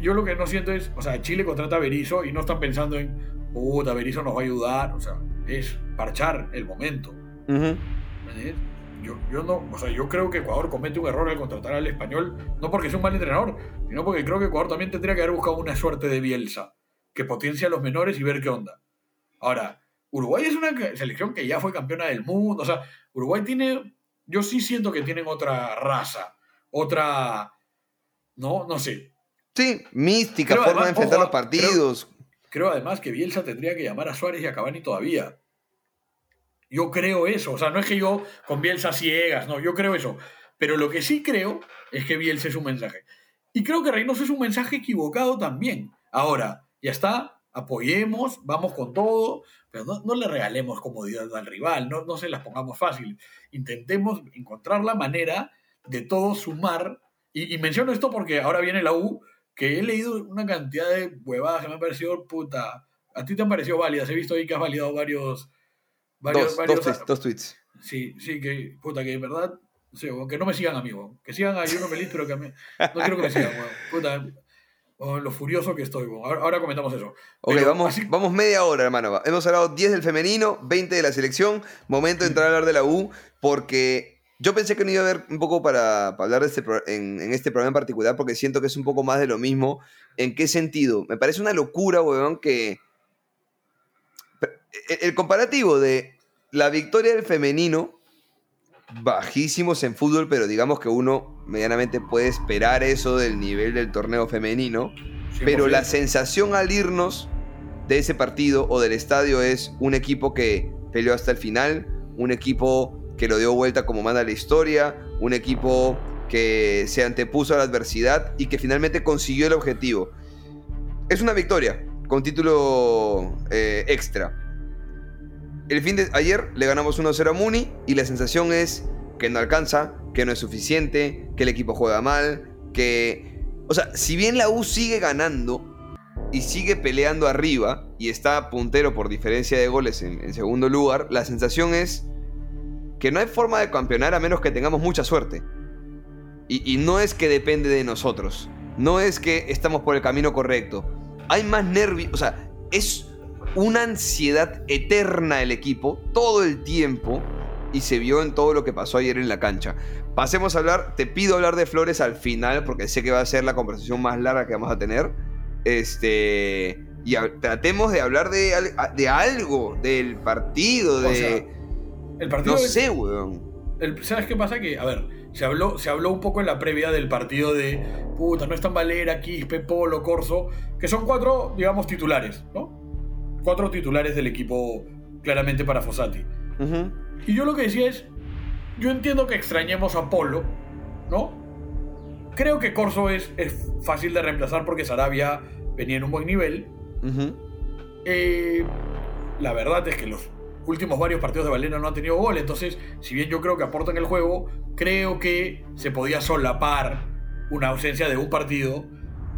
yo lo que no siento es, o sea, Chile contrata a Berizzo y no están pensando en, puta, Berizzo nos va a ayudar, o sea, es parchar el momento. Yo, yo no, o sea, yo creo que Ecuador comete un error al contratar al español, no porque sea un mal entrenador, sino porque creo que Ecuador también tendría que haber buscado una suerte de Bielsa, que potencia a los menores y ver qué onda. Ahora, Uruguay es una selección que ya fue campeona del mundo, o sea, Uruguay tiene, yo sí siento que tienen otra raza, otra, no, no sé. Sí, mística, Pero forma de enfrentar ojo, los partidos. Creo además que Bielsa tendría que llamar a Suárez y a Cavani todavía. Yo creo eso. O sea, no es que yo con Bielsa ciegas, no, yo creo eso. Pero lo que sí creo es que Bielsa es un mensaje. Y creo que Reynoso es un mensaje equivocado también. Ahora, ya está, apoyemos, vamos con todo, pero no, no le regalemos comodidad al rival, no, no se las pongamos fácil. Intentemos encontrar la manera de todos sumar. Y, y menciono esto porque ahora viene la U, que he leído una cantidad de huevadas que me han parecido puta. A ti te han parecido válidas. He visto ahí que has validado varios. varios, Dos, varios dos, tweets, dos tweets. Sí, sí, que, puta, que en verdad, sea, que no me sigan a mí, weón. Que sigan a Uno Feliz, pero que a mí, no quiero que me sigan, weón. Puta, weón, lo furioso que estoy, weón. Ahora, ahora comentamos eso. Ok, Pero vamos, así- vamos media hora, hermano. Hemos hablado 10 del femenino, 20 de la selección. Momento de entrar a hablar de la U, porque yo pensé que no iba a haber un poco para, para hablar de este, pro- en, en este programa en particular, porque siento que es un poco más de lo mismo. ¿En qué sentido? Me parece una locura, weón, que el, el comparativo de la victoria del femenino, bajísimos en fútbol, pero digamos que uno medianamente puede esperar eso del nivel del torneo femenino. Pero la 100%. sensación al irnos de ese partido o del estadio es un equipo que peleó hasta el final, un equipo que lo dio vuelta como manda la historia, un equipo que se antepuso a la adversidad y que finalmente consiguió el objetivo. Es una victoria con título eh, extra. El fin de ayer le ganamos 1-0 a Muni y la sensación es que no alcanza, que no es suficiente, que el equipo juega mal, que... O sea, si bien la U sigue ganando y sigue peleando arriba y está puntero por diferencia de goles en, en segundo lugar, la sensación es que no hay forma de campeonar a menos que tengamos mucha suerte. Y, y no es que depende de nosotros, no es que estamos por el camino correcto. Hay más nervios, o sea, es una ansiedad eterna el equipo todo el tiempo y se vio en todo lo que pasó ayer en la cancha. Pasemos a hablar, te pido hablar de Flores al final porque sé que va a ser la conversación más larga que vamos a tener. Este y a- tratemos de hablar de, de algo, del partido, de O sea, el partido no es- sé, weón. el- ¿Sabes qué pasa? Que, a ver, se habló, se habló un poco en la previa del partido de puta, no están Valera, Quispe, Polo, Corso, que son cuatro, digamos, titulares, ¿no? Cuatro titulares del equipo claramente para Fossati. Y yo lo que decía es, yo entiendo que extrañemos a Polo, ¿no? Creo que Corso es, es fácil de reemplazar porque Sarabia venía en un buen nivel. Eh, la verdad es que los últimos varios partidos de Valera no han tenido gol, entonces, si bien yo creo que aportan el juego, creo que se podía solapar una ausencia de un partido.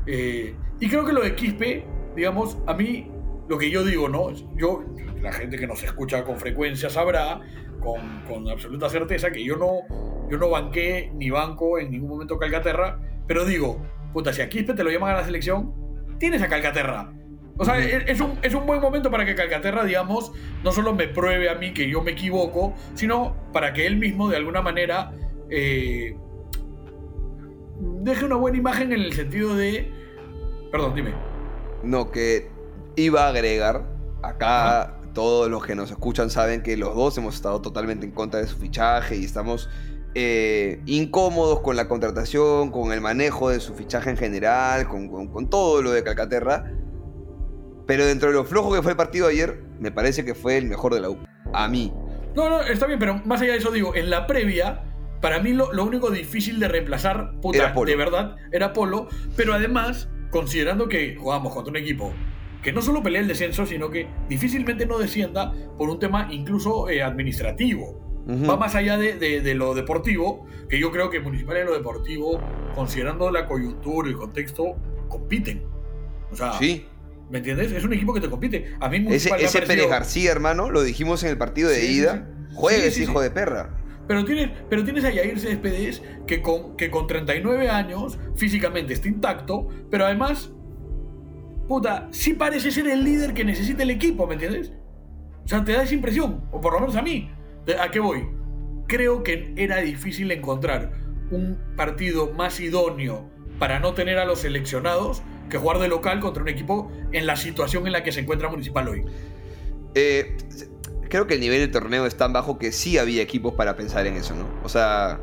Eh, y creo que lo de Quispe, digamos, a mí, lo que yo digo, ¿no? Yo, la gente que nos escucha con frecuencia sabrá, con, con absoluta certeza, que yo no, yo no banqué ni banco en ningún momento Calcaterra, pero digo, puta, si a Quispe te lo llaman a la selección, tienes a Calcaterra. O sea, es es un, es un buen momento para que Calcaterra, digamos, no solo me pruebe a mí que yo me equivoco, sino para que él mismo, de alguna manera, eh, deje una buena imagen en el sentido de... Perdón, dime. No, que iba a agregar, acá todos los que nos escuchan saben que los dos hemos estado totalmente en contra de su fichaje y estamos eh, incómodos con la contratación, con el manejo de su fichaje en general, con, con- con todo lo de Calcaterra. Pero dentro de lo flojo que fue el partido ayer, me parece que fue el mejor de la U. A mí. No, no, está bien, pero más allá de eso, digo, en la previa, para mí lo, lo único difícil de reemplazar, puta, Era Polo. de verdad, era Polo, pero además, considerando que jugábamos contra un equipo que no solo pelea el descenso, sino que difícilmente no descienda por un tema incluso eh, administrativo. Va más allá de, de- de lo deportivo, que yo creo que Municipal en lo deportivo, considerando la coyuntura y el contexto, compiten. O sea, Sí. ¿Me entiendes? Es un equipo que te compite. A mí Ese, ese Pérez García, hermano, lo dijimos en el partido de Sí, ida. sí. Juega Sí, hijo de perra. Pero tienes, pero tienes a Yair Céspedes que con, que con 39 años físicamente está intacto, pero además, puta, sí parece ser el líder que necesita el equipo, ¿me entiendes? O sea, te da esa impresión, o por lo menos a mí. ¿De- ¿A qué voy? Creo que era difícil encontrar un partido más idóneo para no tener a los seleccionados que jugar de local contra un equipo en la situación en la que se encuentra Municipal hoy. Eh, creo que el nivel del torneo es tan bajo que sí había equipos para pensar en eso, ¿no? O sea,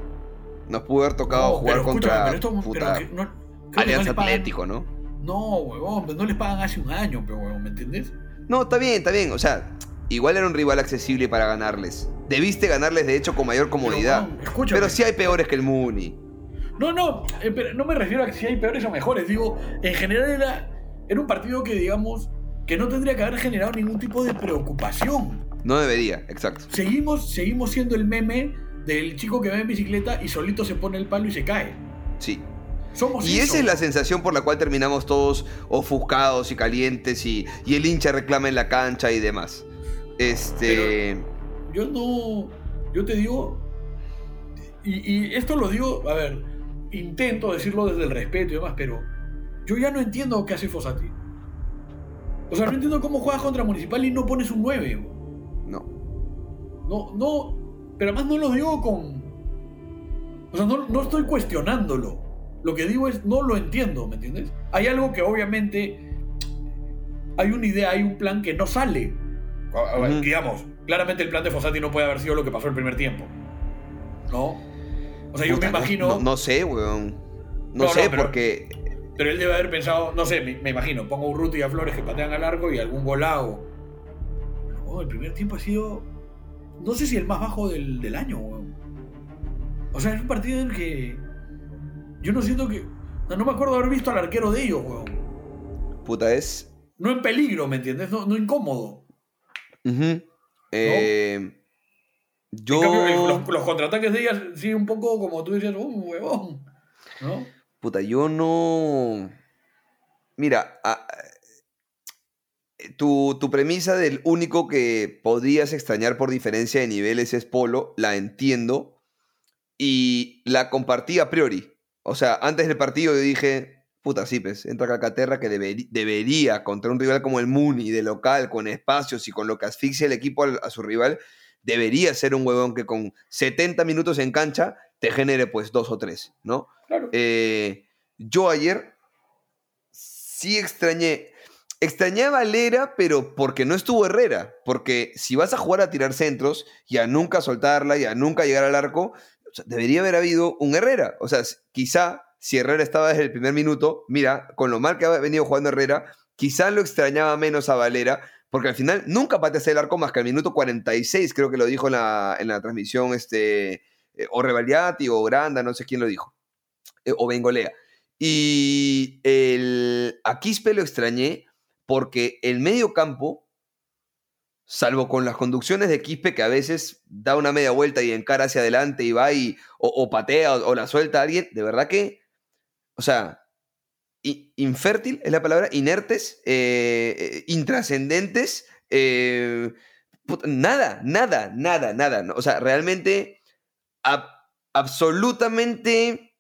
nos pudo haber tocado No, jugar pero contra pero esto- puta, pero que no- no Alianza pagan- Atlético, ¿no? No, huevón, pues no les pagan hace un año, pero huevón, ¿me entiendes? No, está bien, está bien. O sea, igual era un rival accesible para ganarles. Debiste ganarles, de hecho, con mayor comodidad. huevón, escúchame. Pero sí hay peores que el Muni. No, no, eh, pero no me refiero a que si hay peores o mejores. Digo, en general era, era un partido que, digamos, que no tendría que haber generado ningún tipo de preocupación. No debería, exacto. Seguimos, seguimos siendo el meme del chico que va en bicicleta y solito se pone el palo y se cae. Sí. Somos Y eso. esa es la sensación por la cual terminamos todos ofuscados y calientes y, y el hincha reclama en la cancha y demás. Este. Yo no. yo te digo, y, y esto lo digo, a ver, intento decirlo desde el respeto y demás, pero yo ya no entiendo qué hace Fossati. O sea, no entiendo cómo juegas contra Municipal y no pones un 9. weón. No. No, no, pero además no lo digo con... O sea, no, no estoy cuestionándolo. Lo que digo es, no lo entiendo, ¿me entiendes? Hay algo que obviamente... Hay una idea, hay un plan que no sale. Ujú. Digamos, claramente el plan de Fossati no puede haber sido lo que pasó el primer tiempo. ¿No? O sea, yo me no- imagino... No, no sé, weón. No, No, sé, pero- porque. Pero él debe haber pensado, no sé, me, me imagino, pongo a Urruti y a Flores que patean al arco y algún golao. No, el primer tiempo ha sido, no sé si el más bajo del, del año, weón. O sea, es un partido en el que yo no siento que... No, no me acuerdo haber visto al arquero de ellos, weón. Puta, es. No en peligro, ¿me entiendes? No, no incómodo. Eh, yo. En cambio, el- los, los contraataques de ellas sí un poco como tú decías, un huevón. ¿No? Puta, yo no. Mira, a- tu, tu premisa del único que podrías extrañar por diferencia de niveles es Polo, la entiendo y la compartí a priori. O sea, antes del partido yo dije, puta, sí, pues, entra Calcaterra que debería contra un rival como el Muni, de local, con espacios y con lo que asfixia el equipo a, su rival, debería ser un huevón que con 70 minutos en cancha te genere pues dos o tres, ¿no? Claro. Eh, yo ayer sí extrañé. Extrañé a Valera, pero porque no estuvo Herrera. Porque si vas a jugar a tirar centros y a nunca soltarla y a nunca llegar al arco, o sea, debería haber habido un Herrera. O sea, quizá si Herrera estaba desde el primer minuto, mira, con lo mal que ha venido jugando Herrera, quizá lo extrañaba menos a Valera, porque al final nunca pateaste el arco más que al minuto 46, creo que lo dijo en la, en la transmisión este, eh, o Revaliati o Granda, no sé quién lo dijo eh, o Bengolea. Y el, a Quispe lo extrañé porque el medio campo, salvo con las conducciones de Quispe, que a veces da una media vuelta y encara hacia adelante y va y o, patea o, o la suelta a alguien, de verdad que, o sea, infértil es la palabra, inertes, eh, eh, intrascendentes, eh, nada, nada, nada, nada. O sea, realmente ab- absolutamente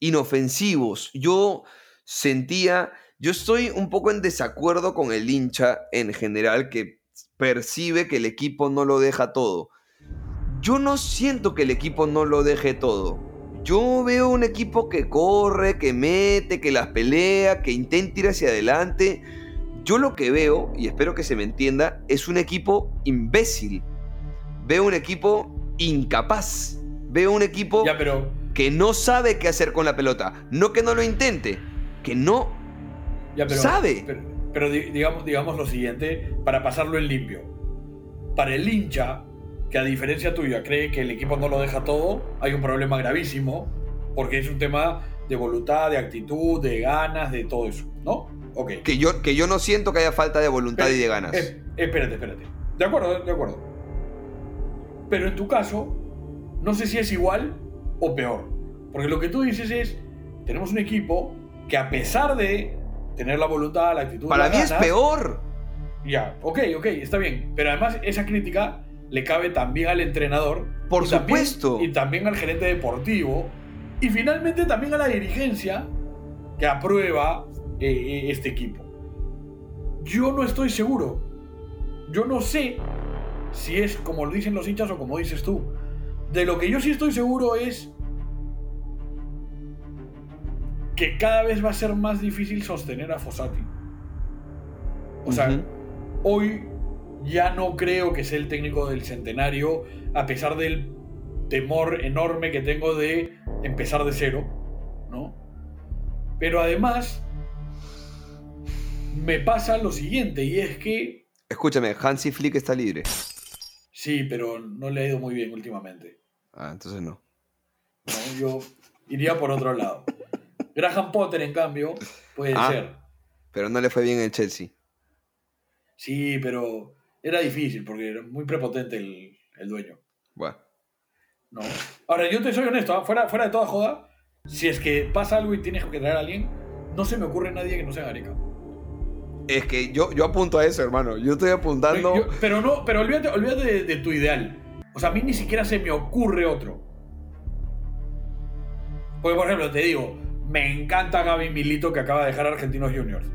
inofensivos. Yo sentía, yo estoy un poco en desacuerdo con el hincha en general que percibe que el equipo no lo deja todo. Yo no siento que el equipo no lo deje todo. Yo veo un equipo que corre, que mete, que las pelea, que intenta ir hacia adelante. Yo lo que veo, y espero que se me entienda, es un equipo imbécil. Veo un equipo incapaz. Veo un equipo Ya, pero que no sabe qué hacer con la pelota. No que no lo intente, que no Ya, pero, Sabe. Pero, pero di- digamos, digamos lo siguiente, para pasarlo en limpio. Para el hincha, que a diferencia tuya cree que el equipo no lo deja todo, hay un problema gravísimo, porque es un tema de voluntad, de actitud, de ganas, de todo eso, ¿no? Ok. que yo que yo no siento que haya falta de voluntad Pero- y de ganas. eh, espérate, espérate. De acuerdo, de acuerdo. Pero en tu caso, no sé si es igual o peor. Porque lo que tú dices es, tenemos un equipo que a pesar de tener la voluntad, la actitud, Para mí es peor. Ya, ok, ok, está bien. Pero además esa crítica le cabe también al entrenador. Por y también- supuesto. y también al gerente deportivo. Y finalmente también a la dirigencia que aprueba eh, este equipo. Yo no estoy seguro. Yo no sé si es como lo dicen los hinchas o como dices tú. De lo que yo sí estoy seguro es que cada vez va a ser más difícil sostener a Fossati. O sea, hoy ya no creo que sea el técnico del centenario, a pesar del temor enorme que tengo de empezar de cero, ¿no? Pero además, me pasa lo siguiente, y es que, Escúchame, Hansi Flick está libre. sí, pero no le ha ido muy bien últimamente. Ah, entonces no. ¿no? Yo iría por otro lado. Graham Potter, en cambio, puede Ah. ser. Pero no le fue bien en Chelsea. Sí, pero era difícil porque era muy prepotente el, el dueño. Bueno. No. Ahora, yo te soy honesto, ¿ah? fuera, fuera de toda joda, si es que pasa algo y tienes que traer a alguien, no se me ocurre nadie que no sea Gareca. Es que yo, yo apunto a eso, hermano. Yo estoy apuntando. Yo- pero no, pero olvídate, olvídate de, de tu ideal. O sea, a mí ni siquiera se me ocurre otro. Porque, por ejemplo, te digo, me encanta Gaby Milito que acaba de dejar Argentinos Juniors.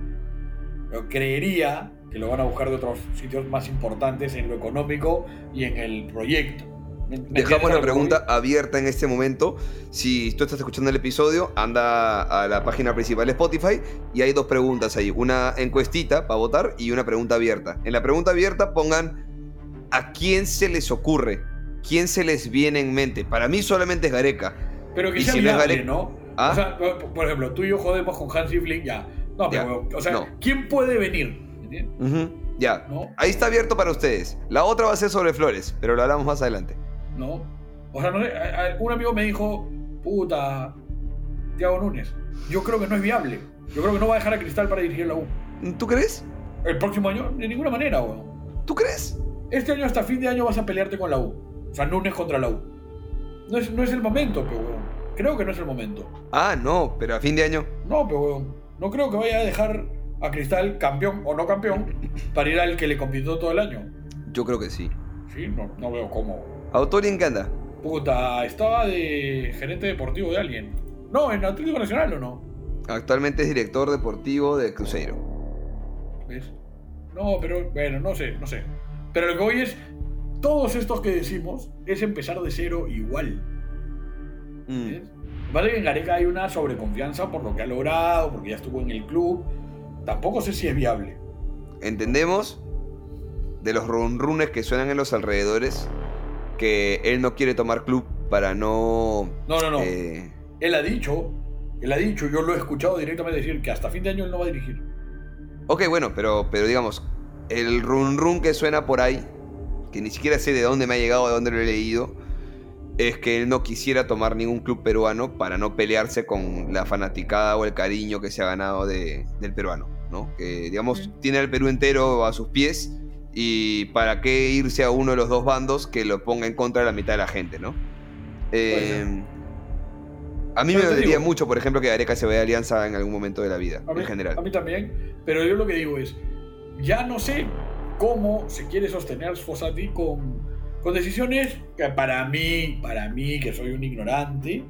Pero creería que lo van a buscar de otros sitios más importantes en lo económico y en el proyecto. ¿Me- me entiendes Dejamos la pregunta abierta en este momento. Si tú estás escuchando el episodio, anda a la página principal de Spotify y hay dos preguntas ahí. Una encuestita para votar y una pregunta abierta. En la pregunta abierta pongan a quién se les ocurre, quién se les viene en mente. Para mí solamente es Gareca. Pero que Y sea si no es viable, Gare- ¿no? ¿Ah? O sea, por, ejemplo, tú y yo jodemos con Hansi Flick, ya. No, Ya, pero, o sea, no. ¿quién puede venir? ¿Entiendes? Ya. ¿No? Ahí está abierto para ustedes. La otra va a ser sobre Flores, pero lo hablamos más adelante. ¿No? O sea, no un amigo me dijo, puta, Thiago Núñez. Yo creo que no es viable. Yo creo que no va a dejar a Cristal para dirigir la U. ¿Tú crees? El próximo año, de ninguna manera, weón. ¿Tú crees? Este año hasta fin de año vas a pelearte con la U. O sea, Núñez contra la U. No es, no es el momento, pero weón. Creo que no es el momento. Ah, no, pero a fin de año. No, pero weón. No creo que vaya a dejar a Cristal campeón o no campeón para ir al que le compitió todo el año. Yo creo que sí. Sí, no, no veo cómo. ¿Autor y en qué anda? Puta, estaba de gerente deportivo de alguien. No, en Atlético Nacional o no. Actualmente es director deportivo de Cruzeiro. ¿Ves? No, pero bueno, no sé, no sé. Pero lo que voy es, todos estos que decimos es empezar de cero igual. Mm. ¿ves? Vale que en Gareca hay una sobreconfianza por lo que ha logrado, porque ya estuvo en el club. Tampoco sé si es viable. Entendemos de los runrunes que suenan en los alrededores que él no quiere tomar club para no. No, no, no. eh, Él ha dicho, él ha dicho, yo lo he escuchado directamente decir que hasta fin de año él no va a dirigir. ok, bueno, pero, pero digamos, el run run que suena por ahí, que ni siquiera sé de dónde me ha llegado, de dónde lo he leído, es que él no quisiera tomar ningún club peruano para no pelearse con la fanaticada o el cariño que se ha ganado de- del peruano, ¿no? Que, digamos, tiene al Perú entero a sus pies y para qué irse a uno de los dos bandos que lo ponga en contra de la mitad de la gente, ¿no? Eh, a mí me Pero dolería digo- mucho, por ejemplo, que Gareca se vaya a Alianza en algún momento de la vida, mí, en general. a mí también, pero yo lo que digo es, ya no sé cómo se quiere sostener Sfossati con, con decisiones que para mí, para mí, que soy un ignorante,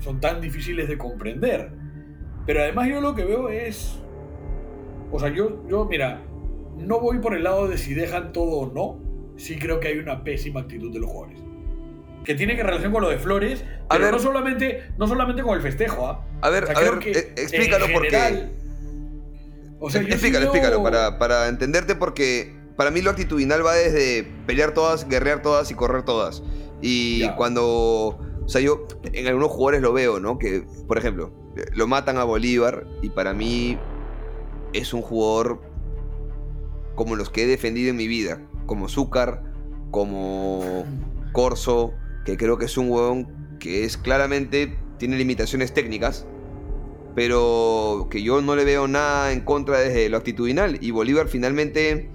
son tan difíciles de comprender. Pero además yo lo que veo es, o sea, yo, yo mira, no voy por el lado de si dejan todo o no, sí creo que hay una pésima actitud de los jugadores. Que tiene que relación con lo de Flores, A pero ver. no solamente, no solamente con el festejo, ¿ah? A ver, O sea, a creo ver, que eh, explícalo en porque... general- O sea, yo explícalo, explícalo, para, para entenderte porque para mí lo actitudinal va desde pelear todas, guerrear todas y correr todas. Y cuando, o sea, yo en algunos jugadores lo veo, ¿no? Que, por ejemplo, lo matan a Bolívar y para mí es un jugador como los que he defendido en mi vida, como Zúcar, como Corso, que creo que es un huevón que es claramente, tiene limitaciones técnicas, pero que yo no le veo nada en contra desde lo actitudinal. Y Bolívar finalmente,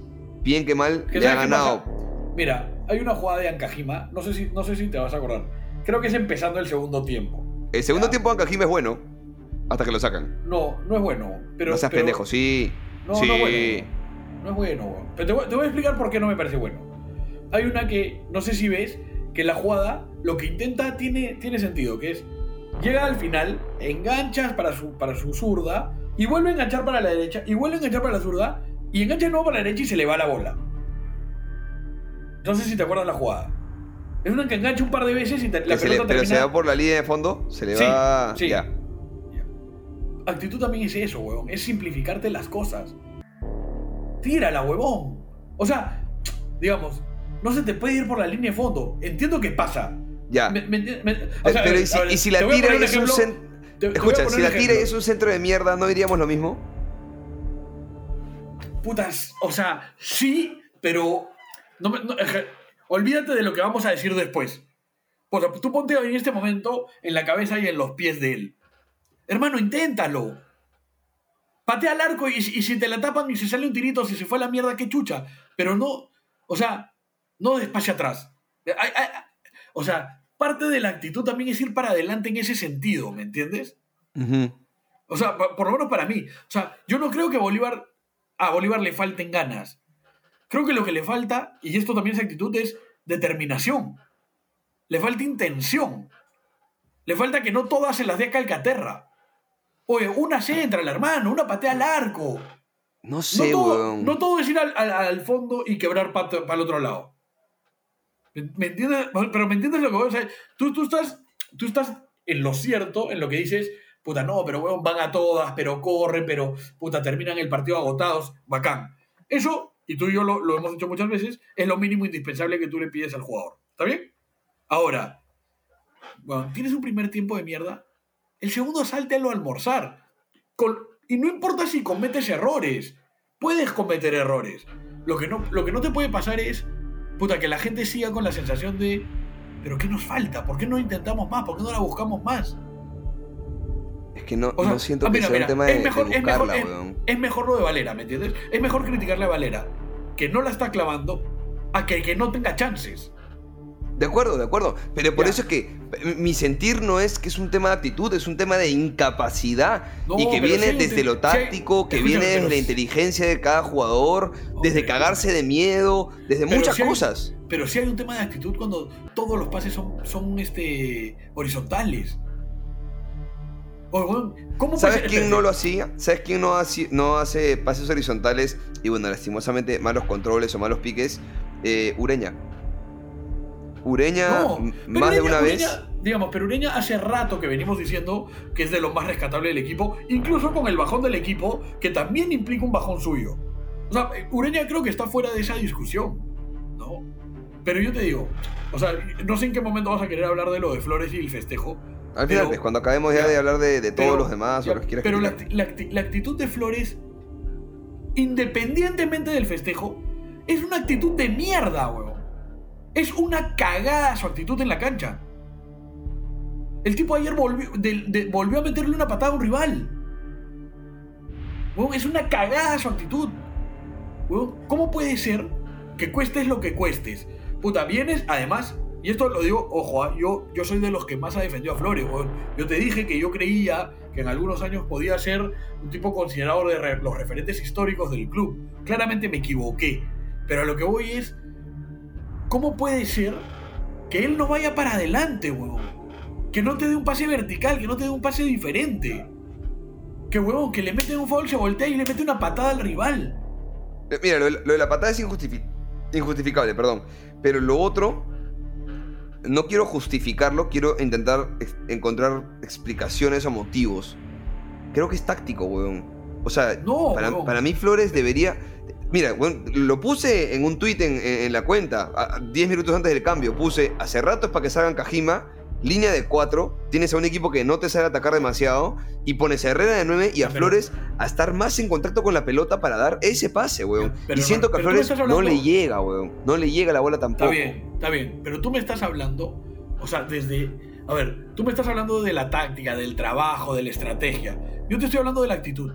bien que mal, ¿Qué le ha ganado. pasa? Mira, hay una jugada de Ancajima, no sé si, no sé si te vas a acordar. Creo que es empezando el segundo tiempo. El segundo Ya. tiempo de Ancajima es bueno, hasta que lo sacan. No, no es bueno. Pero, no seas pero- pendejo, sí. No, sí. no es bueno. No es bueno. Pero te voy, te voy a explicar por qué no me parece bueno. Hay una que, no sé si ves, que la jugada, lo que intenta tiene, tiene sentido, que es, llega al final, enganchas para su, para su zurda, y vuelve a enganchar para la derecha, y vuelve a enganchar para la zurda, y engancha de nuevo para la derecha y se le va la bola. No sé si te acuerdas la jugada. Es una que engancha un par de veces y te- la se le- pelota pero termina... se va por la línea de fondo, se le Sí, va. sí. Ya. Actitud también es eso, huevón. Es simplificarte las cosas. Tírala, huevón. O sea, digamos, no se te puede ir por la línea de fondo. Entiendo que pasa. Ya. Me- me- me- o sea, pero y si, ver, y si te la tira es un Escucha, si la tira es un centro de mierda, ¿no diríamos lo mismo? Putas, o sea, sí, pero. No, olvídate de lo que vamos a decir después. O sea, tú ponte en este momento en la cabeza y en los pies de él. Hermano, inténtalo. Patea al arco y, y si te la tapan y se sale un tirito, si se fue a la mierda, qué chucha. Pero no, o sea, no despacio atrás. Ay, ay, ay. o sea, parte de la actitud también es ir para adelante en ese sentido, ¿me entiendes? O sea, por lo menos para mí. O sea, yo no creo que Bolívar, a Bolívar le falten ganas. Creo que lo que le falta, y esto también es actitud, es determinación. Le falta intención. Le falta que no todas se las dé a Calcaterra. Oye, una centra, el hermano, una patea al arco. No sé, no, todo, weón. no todo es ir al, al- al fondo y quebrar para el otro lado. ¿Me, me entiendes? Pero ¿me entiendes lo que voy a decir? Tú, tú, estás, tú estás en lo cierto, en lo que dices, puta, no, pero weón, van a todas, pero corren, pero puta, terminan el partido agotados, bacán. Eso, y tú y yo lo, lo hemos hecho muchas veces, es lo mínimo indispensable que tú le pides al jugador. ¿Está bien? Ahora, bueno, tienes un primer tiempo de mierda, el segundo sáltalo a almorzar. Con- y no importa si cometes errores, puedes cometer errores. Lo que, no, lo que no te puede pasar es, puta, que la gente siga con la sensación de, pero ¿qué nos falta? ¿Por qué no intentamos más? ¿Por qué no la buscamos más? Es que no, O sea, no siento ah, que mira, sea mira, un tema de, es mejor, de es mejor- buscarla, es- weón. es mejor lo de Valera, ¿me entiendes? Es mejor criticarle a Valera que no la está clavando a que, que no tenga chances. De acuerdo, de acuerdo. Pero por Ya. eso es que eh, mi sentir no es que es un tema de actitud, es un tema de incapacidad. No, y que viene sí desde lo sí táctico, que escúchame, viene desde la sí- inteligencia de cada jugador, desde Hombre, cagarse de miedo, desde Pero muchas sí hay- cosas. Pero sí hay un tema de actitud cuando todos los pases son, son este, horizontales. ¿Cómo ¿Sabes quién no lo hacía? ¿Sabes quién no hace, no hace pases horizontales y bueno, lastimosamente malos controles o malos piques? Eh, Ureña. Ureña, No, más de Ureña- una vez. Ureña, digamos, pero Ureña hace rato que venimos diciendo que es de lo más rescatable del equipo, incluso con el bajón del equipo, que también implica un bajón suyo. O sea, Ureña creo que está fuera de esa discusión, ¿no? Pero yo te digo, o sea, no sé en qué momento vas a querer hablar de lo de Flores y el festejo. Al final, pero- pues, cuando acabemos ya, ya, de hablar de, de todos pero- los demás ya, o los que quieras Pero la, actitud de Flores, independientemente del festejo, es una actitud de mierda, huevón. Es una cagada su actitud en la cancha. El tipo ayer volvió, de- de- volvió a meterle una patada a un rival. Huevón, es una cagada su actitud. Huevón, ¿Cómo puede ser que cuestes lo que cuestes? Puta, vienes, además, y esto lo digo, ojo, ah, yo, yo soy de los que más ha defendido a Flores. Yo te dije que yo creía que en algunos años podía ser un tipo considerado de los referentes históricos del club. Claramente me equivoqué. Pero a lo que voy es, ¿cómo puede ser que él no vaya para adelante, huevón? Que no te dé un pase vertical, que no te dé un pase diferente. Que huevón, que le mete un foul, se voltea y le mete una patada al rival. Eh, Mira, lo, de- lo de la patada es injustifi- injustificable, perdón. Pero lo otro, no quiero justificarlo, quiero intentar encontrar explicaciones o motivos. Creo que es táctico, weón. O sea, No, para, mí Flores debería... Mira, weón, lo puse en un tweet en, en- en la cuenta, a- a 10 minutos antes del cambio. Puse, hace rato es para que salgan Kajima, línea de 4, tienes a un equipo que no te sabe atacar demasiado, y pones a Herrera de 9 y a Pero- Flores a estar más en contacto con la pelota para dar ese pase, weón. Pero y siento que a Flores no le llega, weón. No le llega la bola tampoco. Está bien, está bien. Pero tú me estás hablando, o sea, desde. A ver, tú me estás hablando de la táctica, del trabajo, de la estrategia. Yo te estoy hablando de la actitud.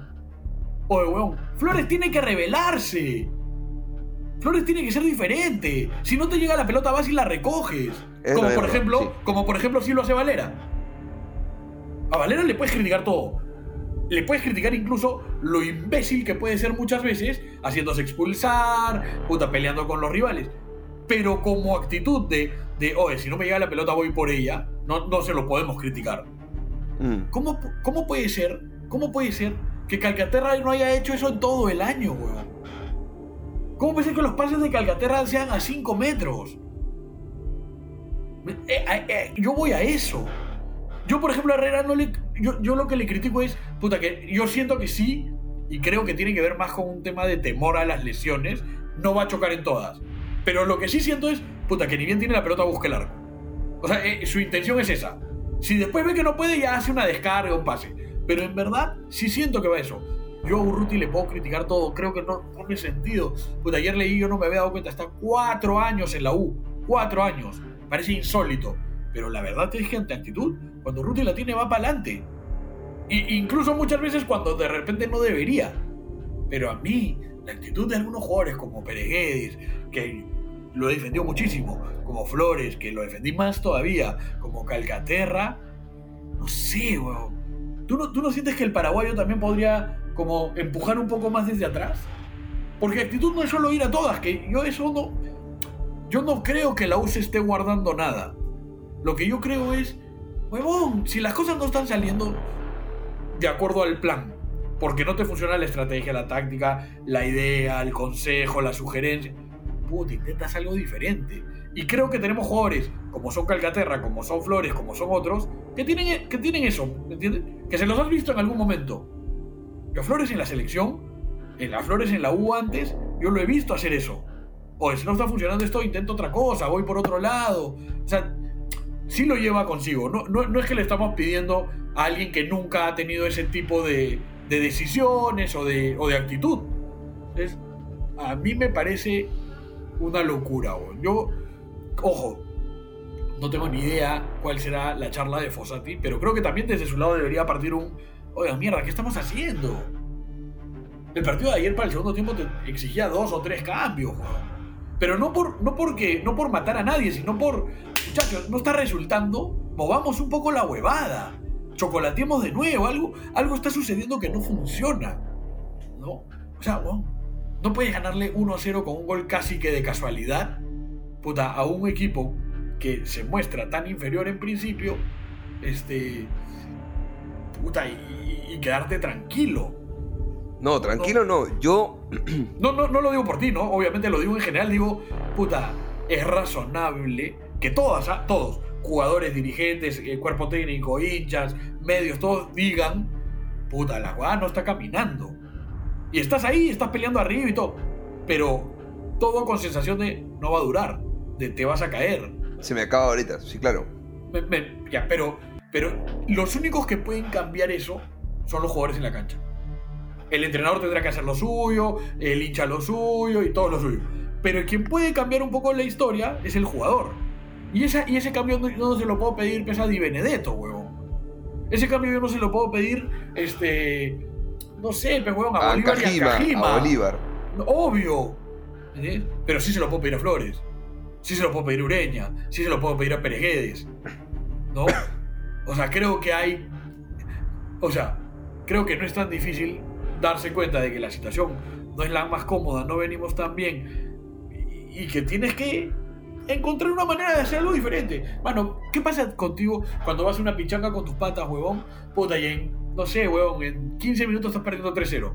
Oye, weón, Flores tiene que revelarse. Flores tiene que ser diferente. Si no te llega la pelota, vas y la recoges. Es como la por verdad, ejemplo, sí. como por ejemplo si lo hace Valera. A Valera le puedes criticar todo. Le puedes criticar incluso lo imbécil que puede ser muchas veces, haciéndose expulsar, puta, peleando con los rivales. Pero como actitud de, de oye, si no me llega la pelota voy por ella, no, no se lo podemos criticar. Mm. ¿Cómo, ¿Cómo puede ser? ¿Cómo puede ser que Calcaterra no haya hecho eso en todo el año, weón? ¿Cómo puede ser que los pases de Calcaterra sean a 5 metros? Eh, eh, eh, yo voy a eso. Yo, por ejemplo, a Herrera no le. Yo, yo lo que le critico es. Puta, que yo siento que sí, y creo que tiene que ver más con un tema de temor a las lesiones. No va a chocar en todas. Pero lo que sí siento es. Puta, que ni bien tiene la pelota, busque el arco. O sea, eh, su intención es esa. Si después ve que no puede, ya hace una descarga un pase. Pero en verdad, sí siento que va eso. Yo a Urruti le puedo criticar todo, creo que no no tiene sentido. Pues ayer leí, yo no me había dado cuenta, está cuatro años en la U. Cuatro años. Parece insólito. Pero la verdad es que ante actitud, cuando Urruti la tiene, va para adelante. incluso muchas veces cuando de repente no debería. Pero a mí, la actitud de algunos jugadores como Pereguedes, que lo defendió muchísimo, como Flores, que lo defendí más todavía, como Calcaterra, no sé, weón. ¿Tú no, ¿Tú no sientes que el paraguayo también podría como empujar un poco más desde atrás? Porque actitud no es solo ir a todas, que yo eso no... yo no creo que la U se esté guardando nada. Lo que yo creo es, huevón, si las cosas no están saliendo de acuerdo al plan, porque no te funciona la estrategia, la táctica, la idea, el consejo, la sugerencia, puta, intentas algo diferente. Y creo que tenemos jugadores como son Calcaterra, como son Flores, como son otros, que tienen, que tienen eso, ¿me entiendes? Que se los has visto en algún momento. Yo Flores en la selección, en las Flores en la U antes, yo lo he visto hacer eso. O si no está funcionando esto, intento otra cosa, voy por otro lado. O sea, sí lo lleva consigo. No, no, es que le estamos pidiendo a alguien que nunca ha tenido ese tipo de, de decisiones o de, o de actitud. Entonces, a mí me parece una locura. weón. Yo, ojo, no tengo ni idea cuál será la charla de Fossati, pero creo que también desde su lado debería partir un, oiga, mierda, ¿qué estamos haciendo? El partido de ayer para el segundo tiempo te exigía dos o tres cambios. Pero no por, no porque, no por matar a nadie, sino por, muchachos, no está resultando, movamos un poco la huevada. Chocolateemos de nuevo, algo, algo está sucediendo que no funciona. ¿No? O sea, no puedes ganarle 1-0 con un gol casi que de casualidad, puta, a un equipo que se muestra tan inferior en principio, este, puta, y, y quedarte tranquilo. No, tranquilo no. Yo. <clears throat> No, no, no lo digo por ti, ¿no? Obviamente lo digo en general, digo, puta, es razonable que todas, ¿ah? todos, jugadores, dirigentes, eh, cuerpo técnico, hinchas, medios, todos digan, puta, la jugada no está caminando. Y estás ahí, estás peleando arriba y todo. Pero todo con sensación de no va a durar, de te vas a caer. Se me acaba ahorita, sí, claro. Me- me- ya, pero, pero los únicos que pueden cambiar eso son los jugadores en la cancha. El entrenador tendrá que hacer lo suyo, el hincha lo suyo y todo lo suyo. Pero quien puede cambiar un poco la historia es el jugador. Y, esa, y ese cambio no, no se lo puedo pedir pesa Di Benedetto, huevón. Ese cambio yo no se lo puedo pedir, este. No sé, pero huevón, a A Bolívar y a Cajima, a Bolívar. Obvio. ¿Entendés? Pero sí se lo puedo pedir a Flores. Sí se lo puedo pedir a Ureña. Sí se lo puedo pedir a Pereguedes. ¿No? O sea, creo que hay. O sea, creo que no es tan difícil darse cuenta de que la situación no es la más cómoda, no venimos tan bien. Y, que tienes que encontrar una manera de hacer algo diferente. Mano, ¿qué pasa contigo cuando vas a una pichanga con tus patas, huevón? Puta, y en, no sé, huevón, en 15 minutos estás perdiendo 3-0.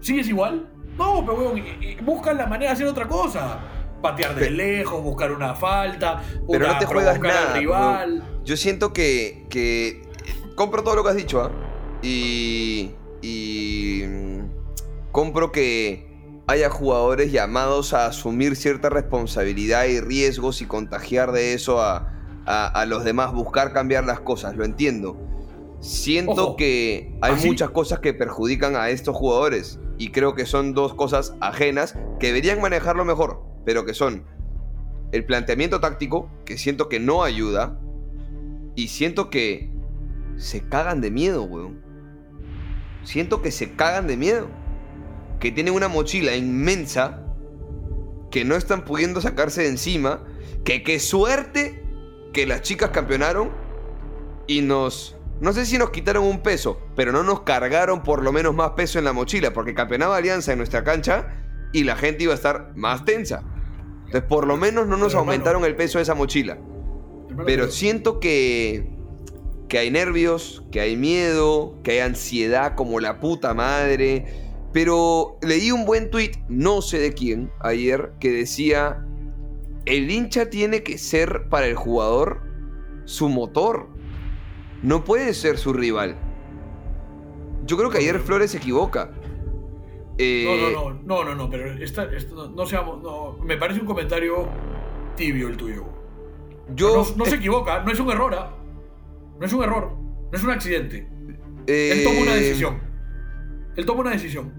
¿Sigues igual? No, pero huevón, busca la manera de hacer otra cosa. Patear de lejos, buscar una falta, Pero no puta, te juegas provocar al nada. rival. Yo siento que, que compro todo lo que has dicho, ¿ah? Y, y mm, compro que haya jugadores llamados a asumir cierta responsabilidad y riesgos y contagiar de eso a, a- a los demás, buscar cambiar las cosas, lo entiendo. Siento Ojo, que hay así- muchas cosas que perjudican a estos jugadores y creo que son dos cosas ajenas que deberían manejarlo mejor, pero que son el planteamiento táctico, que siento que no ayuda, y siento que se cagan de miedo, weón. Siento que se cagan de miedo. Que tienen una mochila inmensa que no están pudiendo sacarse de encima. Que qué suerte que las chicas campeonaron y nos... No sé si nos quitaron un peso, pero no nos cargaron por lo menos más peso en la mochila, porque campeonaba Alianza en nuestra cancha y la gente iba a estar más tensa. Entonces, por lo menos no nos Pero, hermano, aumentaron el peso de esa mochila. Hermano, Pero siento que, que hay nervios, que hay miedo, que hay ansiedad como la puta madre. Pero leí un buen tweet, no sé de quién, ayer, que decía, el hincha tiene que ser para el jugador su motor. No puede ser su rival. Yo creo que ayer Flores se equivoca. Eh, No, no, no, no, no, no, pero esta, esta- no, no seamos, no, me parece un comentario tibio el tuyo. Yo, no, no se equivoca, no es un error, ¿ah? no es un error, no es un accidente. eh, Él toma una decisión. Él toma una decisión.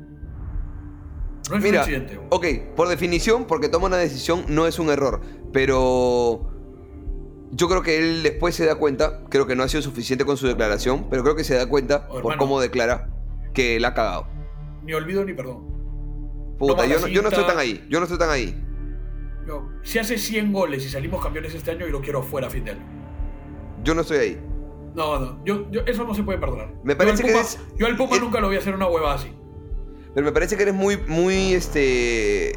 No es un accidente. ok, por definición, porque toma una decisión no es un error, pero yo creo que él después se da cuenta, creo que no ha sido suficiente con su declaración, pero creo que se da cuenta Oh, por cómo declara que la ha cagado. Ni olvido ni perdón. Puta, yo no, yo no estoy tan ahí, yo no estoy tan ahí. Yo, si hace 100 goles y salimos campeones este año, yo lo quiero fuera a fin de año. Yo no estoy ahí. No, no, yo, yo- eso no se puede perdonar. Me Yo parece al que eres- Yo al Puma es- nunca lo voy a hacer una hueva así. Pero me parece que eres muy, muy, este...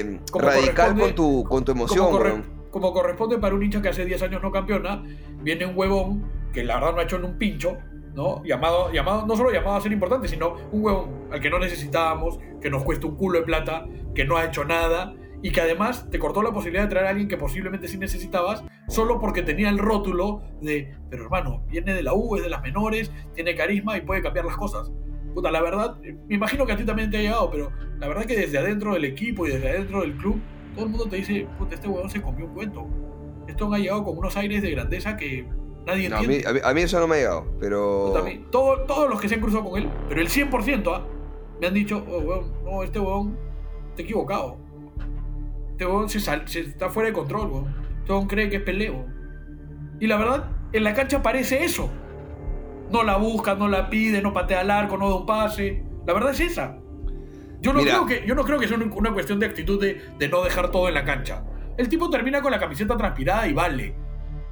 eh, Como radical con tu, con tu emoción, como, corre-. Como corresponde para un hincha que hace 10 años no campeona, viene un huevón que la verdad no ha hecho en un pincho, ¿no? Llamado, llamado, no solo llamado a ser importante, sino un huevón al que no necesitábamos, que nos cuesta un culo de plata, que no ha hecho nada y que además te cortó la posibilidad de traer a alguien que posiblemente sí necesitabas solo porque tenía el rótulo de, pero hermano, viene de la U, es de las menores, tiene carisma y puede cambiar las cosas. Puta, la verdad, me imagino que a ti también te ha llegado, pero la verdad que desde adentro del equipo y desde adentro del club, todo el mundo te dice, puta, este huevón se comió un cuento. Esto ha llegado con unos aires de grandeza que nadie No, entiende. a, mí, a mí eso no me ha llegado, pero... Puta, a mí, todo- todos los que se han cruzado con él, pero el 100%, ¿ah? me han dicho, oh, huevón, no, este huevón te equivocado. Este huevón se, sal- se está fuera de control, huevón. Este huevón cree que es peleo. Y la verdad, en la cancha parece eso. No la busca, no la pide, no patea al arco, no da un pase. La verdad es esa. Yo no, Mira. creo que, yo no creo que sea una- cuestión de actitud de, de no dejar todo en la cancha. El tipo termina con la camiseta transpirada y vale.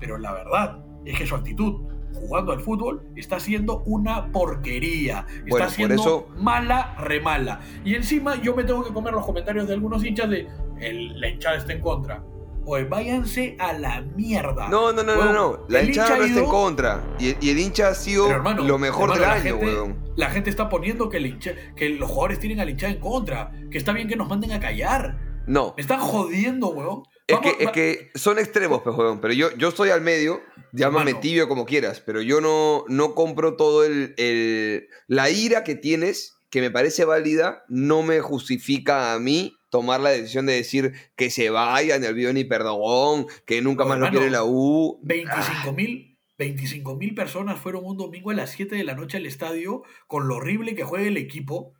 Pero la verdad es que su actitud jugando al fútbol está siendo una porquería. Está Bueno, siendo eso- mala, remala. Y encima yo me tengo que comer los comentarios de algunos hinchas de el, la hinchada está en contra. Pues váyanse a la mierda. No, no, no, no, no. La el hinchada hincha no está en contra. Y, y el hincha ha sido hermano, lo mejor hermano, del la año, gente, weón. La gente está poniendo que, el hincha- que los jugadores tienen al hinchada en contra. Que está bien que nos manden a callar. No. Me están jodiendo, weón. Es Vamos- que, es va- que son extremos, pues, weón. Pero yo, yo estoy al medio, llámame Hermano. tibio como quieras, pero yo no, no compro todo el, el- La ira que tienes, que me parece válida, no me justifica a mí tomar la decisión de decir que se vaya, ni olvido ni perdón, que nunca más lo quiere la U. 25 mil 25 mil personas fueron un domingo a las 7 de la noche al estadio con lo horrible que juega el equipo,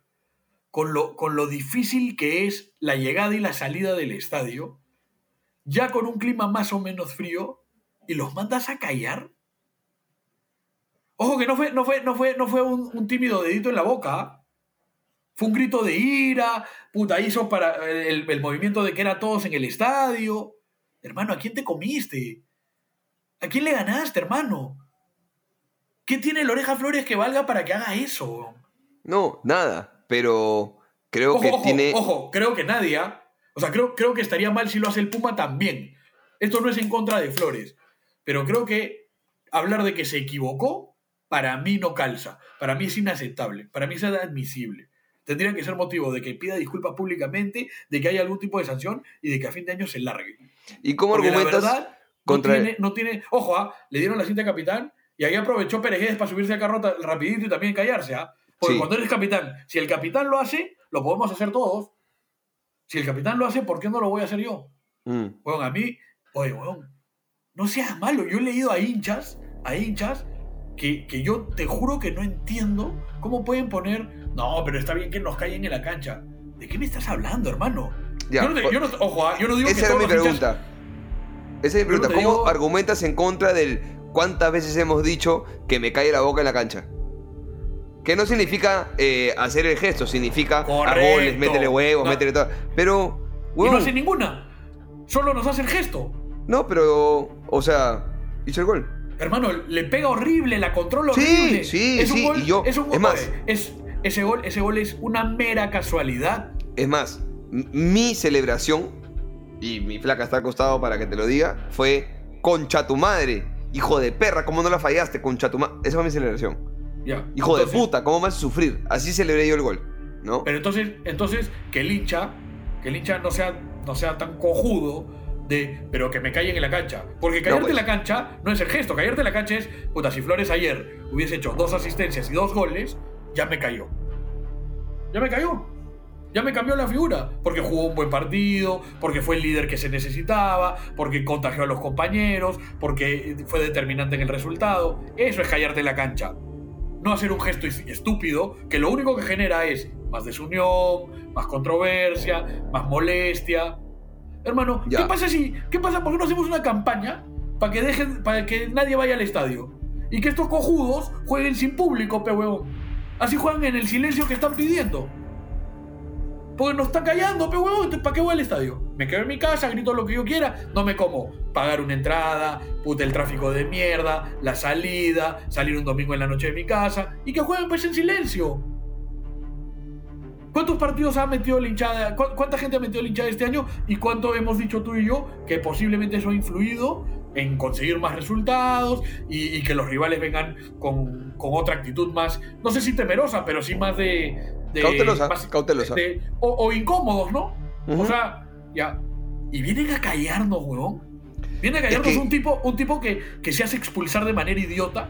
con lo, con lo difícil que es la llegada y la salida del estadio, ya con un clima más o menos frío, y los mandas a callar. Ojo que no fue, no fue, no fue, no fue un, un tímido dedito en la boca. Fue un grito de ira, puta, hizo para el, el movimiento de que eran todos en el estadio. Hermano, ¿a quién te comiste? ¿A quién le ganaste, hermano? ¿Qué tiene el Oreja Flores que valga para que haga eso? No, nada. Pero creo Ojo, que ojo, tiene. ojo, creo que nadie, ¿ah? o sea, creo, creo que estaría mal si lo hace el Puma también. Esto no es en contra de Flores, pero creo que hablar de que se equivocó, para mí no calza, para mí es inaceptable, para mí es inadmisible. Tendría que ser motivo de que pida disculpas públicamente, de que haya algún tipo de sanción y de que a fin de año se largue. ¿Y cómo Porque la argumentas? verdad, contra- no, tiene, no tiene. Ojo, ¿ah? le dieron la cinta de capitán y ahí aprovechó Pérez para subirse al carro rapidito y también callarse. ¿ah? Porque Sí. cuando eres capitán, si el capitán lo hace, lo podemos hacer todos. Si el capitán lo hace, ¿por qué no lo voy a hacer yo? Mm. Bueno, a mí, oye, weón, no seas malo. Yo he leído a hinchas, a hinchas, que, que yo te juro que no entiendo cómo pueden poner, no, pero está bien que nos callen en la cancha. ¿De qué me estás hablando, hermano? Ya, yo no te- por- yo no- ojo, ah, yo no digo Esa que era mi hinchas- pregunta. Esa es mi no pregunta. ¿Cómo digo- argumentas en contra del cuántas veces hemos dicho que me cae la boca en la cancha? Que no significa eh, hacer el gesto, significa a goles, métele huevos, No. métele todo. Pero, Y no hace ninguna. Solo nos hace el gesto. no, pero, o sea, hizo el gol. Hermano, le pega horrible, la controla Sí, horrible. sí, es un sí, gol, y yo- es, un, es más- es- ese, gol, ese gol es una mera casualidad. Es más, mi celebración, y mi flaca está al costado para que te lo diga, fue concha tu madre. Hijo de perra, ¿cómo no la fallaste? Concha tu madre. Esa fue mi celebración. Ya. Hijo Entonces- de puta, ¿cómo me haces sufrir? Así celebré yo el gol, ¿no? Pero entonces, entonces que el hincha, que el hincha no sea, no sea tan cojudo de, pero que me callen en la cancha. Porque callarte pues. en la cancha no es el gesto. Callarte en la cancha es, puta, si Flores ayer hubiese hecho dos asistencias y dos goles, ya me cayó. Ya me cayó. Ya me cambió la figura. Porque jugó un buen partido, porque fue el líder que se necesitaba, porque contagió a los compañeros, porque fue determinante en el resultado. Eso es callarte la cancha. No hacer un gesto estúpido que lo único que genera es más desunión, más controversia, más molestia. Hermano, Ya. ¿qué pasa si, qué pasa por qué no hacemos una campaña para que dejen, para que nadie vaya al estadio? Y que estos cojudos jueguen sin público, pe huevón. Así juegan en el silencio que están pidiendo. Porque nos están callando, pe huevón. ¿Para qué voy al estadio? Me quedo en mi casa, grito lo que yo quiera. No me como pagar una entrada, puta el tráfico de mierda, la salida, salir un domingo en la noche de mi casa. Y que jueguen pues en silencio. ¿Cuántos partidos ha metido la hinchada? ¿Cu- ¿Cuánta gente ha metido la hinchada este año? ¿Y cuánto hemos dicho tú y yo que posiblemente eso ha influido en conseguir más resultados y, y que los rivales vengan con, con otra actitud más, no sé si temerosa, pero sí más de... de- Cautelosa, más- cautelosa. de- o, o incómodos, ¿no? O sea, ya. Y vienen a callarnos, huevón. Viene a callarnos que- un tipo, un tipo que, que se hace expulsar de manera idiota.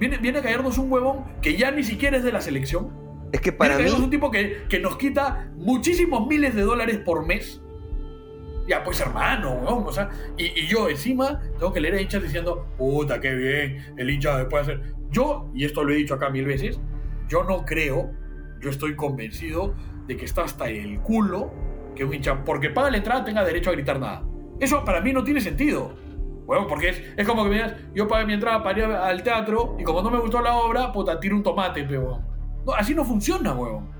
Viene, viene a callarnos un huevón que ya ni siquiera es de la selección. Es que Viene para a mí, callarnos un tipo que, que nos quita muchísimos miles de dólares por mes. Ya, pues hermano, huevón. O sea, y, y yo encima tengo que leer a hinchas diciendo, puta, qué bien, el hincha puede hacer. Yo, y esto lo he dicho acá mil veces, yo no creo, yo estoy convencido de que está hasta el culo que un hincha, porque paga la entrada, tenga derecho a gritar nada. Eso para mí no tiene sentido. Bueno, porque es, es como que me digas, yo pagué mi entrada para ir al teatro y como no me gustó la obra, puta, tiro un tomate, huevón. No, así no funciona, huevón.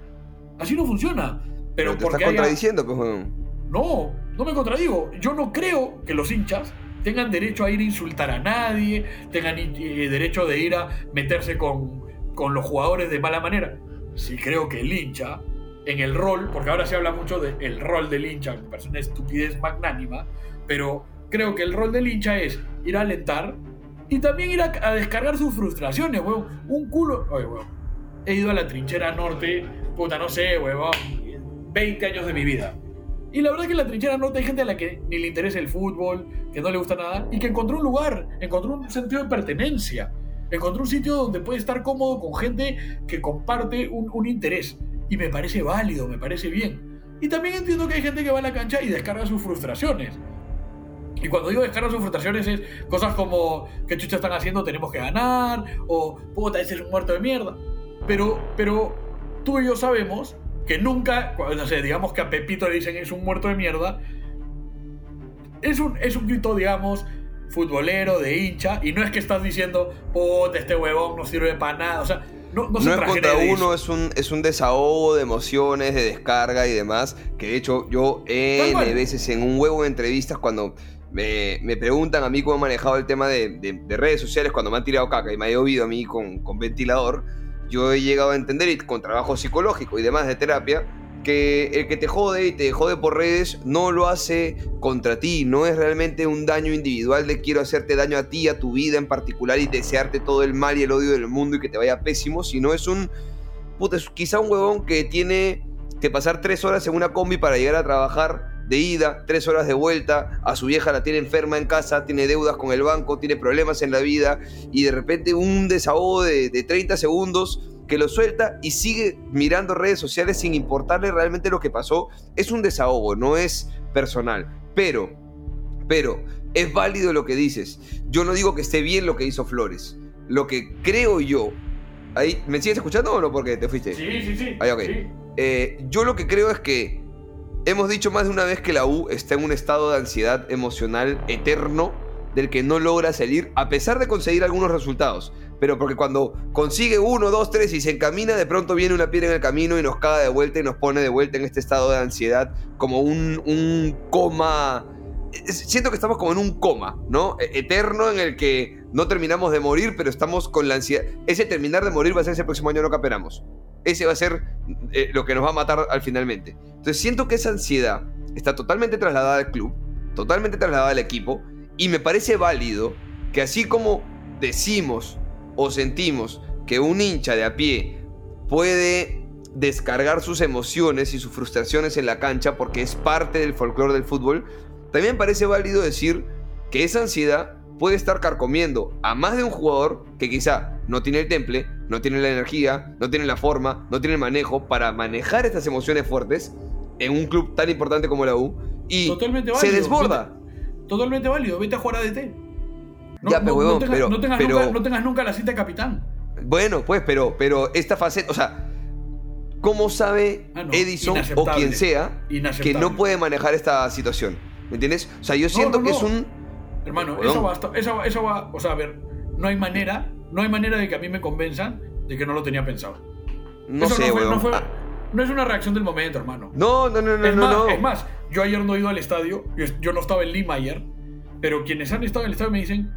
Así no funciona. Pero, pero te porque estás haya- contradiciendo, pues, weón. no, no me contradigo. Yo no creo que los hinchas tengan derecho a ir a insultar a nadie, tengan eh, derecho de ir a meterse con, con los jugadores de mala manera. Sí creo que el hincha, en el rol, porque ahora se habla mucho del rol del hincha, me parece una estupidez magnánima, pero creo que el rol del hincha es ir a alentar y también ir a, a descargar sus frustraciones, weón. Un culo... Oye, weón. He ido a la trinchera norte, puta, no sé, weón, 20 años de mi vida. Y la verdad es que en la trinchera norte hay gente a la que ni le interesa el fútbol, que no le gusta nada, y que encontró un lugar, encontró un sentido de pertenencia, encontró un sitio donde puede estar cómodo con gente que comparte un, un interés. Y me parece válido, me parece bien. Y también entiendo que hay gente que va a la cancha y descarga sus frustraciones. Y cuando digo descarga sus frustraciones es cosas como ¿qué chucha están haciendo? Tenemos que ganar, o puta, ese es un muerto de mierda. Pero, pero tú y yo sabemos que nunca, no sé, digamos que a Pepito le dicen es un muerto de mierda, es un, es un grito, digamos, futbolero, de hincha, y no es que estás diciendo, puta, este huevón no sirve para nada, o sea, no, no, No, se es contra uno, es un, es un desahogo de emociones, de descarga y demás. Que de hecho, yo N veces en un huevo de entrevistas, cuando me, me preguntan a mí cómo he manejado el tema de, de- de redes sociales, cuando me han tirado caca y me ha llovido a mí con, con ventilador, yo he llegado a entender, y con trabajo psicológico y demás de terapia, que el que te jode y te jode por redes no lo hace contra ti, no es realmente un daño individual de quiero hacerte daño a ti, a tu vida en particular y desearte todo el mal y el odio del mundo y que te vaya pésimo, sino es un, puta, quizá un huevón que tiene que pasar tres horas en una combi para llegar a trabajar de ida, tres horas de vuelta, a su vieja la tiene enferma en casa, tiene deudas con el banco, tiene problemas en la vida y de repente un desahogo de, de 30 segundos que lo suelta y sigue mirando redes sociales sin importarle realmente lo que pasó. Es un desahogo, no es personal. Pero, pero, es válido lo que dices. Yo no digo que esté bien lo que hizo Flores. Lo que creo yo... Ahí, ¿Me sigues escuchando o no? Porque te fuiste. Sí, sí, sí. Ahí, ok. sí. Eh, yo lo que creo es que hemos dicho más de una vez que la U está en un estado de ansiedad emocional eterno del que no logra salir a pesar de conseguir algunos resultados. Pero porque cuando consigue uno, dos, tres y se encamina, de pronto viene una piedra en el camino y nos caga de vuelta y nos pone de vuelta en este estado de ansiedad como un, un coma. Siento que estamos como en un coma, ¿no? E- Eterno en el que no terminamos de morir, pero estamos con la ansiedad. Ese terminar de morir va a ser ese próximo año no cooperamos. Ese va a ser eh, lo que nos va a matar al finalmente. Entonces siento que esa ansiedad está totalmente trasladada al club, totalmente trasladada al equipo, y me parece válido que así como decimos o sentimos que un hincha de a pie puede descargar sus emociones y sus frustraciones en la cancha porque es parte del folclore del fútbol, también parece válido decir que esa ansiedad puede estar carcomiendo a más de un jugador que quizá no tiene el temple, no tiene la energía, no tiene la forma, no tiene el manejo para manejar estas emociones fuertes en un club tan importante como la U y Totalmente se desborda. Totalmente válido. Vete a jugar a DT. No, Ya, pero, huevón, tengas, pero- no tengas pero- nunca, no tengas nunca la cinta de capitán. Bueno, pues, pero, pero esta faceta, o sea, ¿cómo sabe Ah, no, Edison o quien sea que no puede manejar esta situación? ¿Me entiendes? O sea, yo siento no, que no. es un... Hermano, eso va, hasta- eso, va- eso va. O sea, a ver, no hay manera, no hay manera de que a mí me convenzan de que no lo tenía pensado. No Eso sé, no, fue- fue- Ah, no es una reacción del momento, hermano. no, no, no, no, es, no, más, no. es más, yo ayer no he ido al estadio, yo, no estaba en Lima ayer, pero quienes han estado en el estadio me dicen,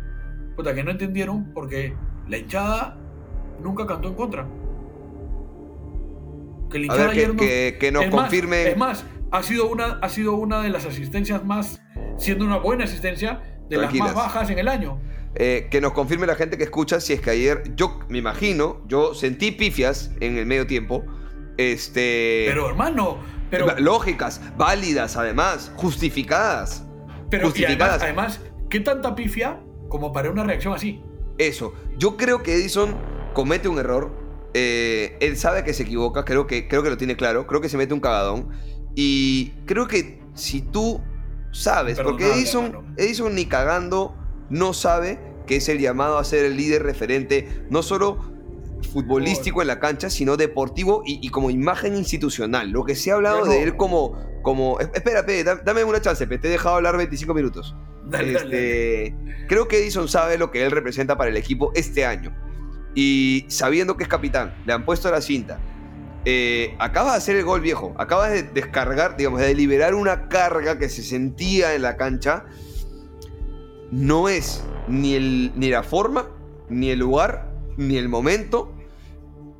puta, que no entendieron porque la hinchada nunca cantó en contra. Que el A ver, que- ayer no- que- que nos es más, confirmen. Es más, ha sido, una, ha sido una de las asistencias más, siendo una buena asistencia, de Tranquilas. las más bajas en el año. Eh, que nos confirme la gente que escucha si es que ayer, yo me imagino, yo sentí pifias en el medio tiempo. Este. Pero hermano, pero, lógicas, válidas además, justificadas. pero justificadas. además, además, ¿qué tanta pifia como para una reacción así? Eso. Yo creo que Edison comete un error. Eh, él sabe que se equivoca, creo que, creo que lo tiene claro. Creo que se mete un cagadón. Y creo que si tú sabes, porque Edison. Edison ni cagando no sabe que es el llamado a ser el líder referente, no solo futbolístico en la cancha, sino deportivo y, y como imagen institucional. Lo que se ha hablado de él como... como es- espera, pe, da- dame una chance, te he dejado hablar 25 minutos. Dale, dale. Este, creo que Edison sabe lo que él representa para el equipo este año. Y sabiendo que es capitán, le han puesto la cinta. Eh, acaba de hacer el gol viejo. Acaba de descargar, digamos, de liberar una carga que se sentía en la cancha. No es ni, el, ni la forma, ni el lugar, ni el momento.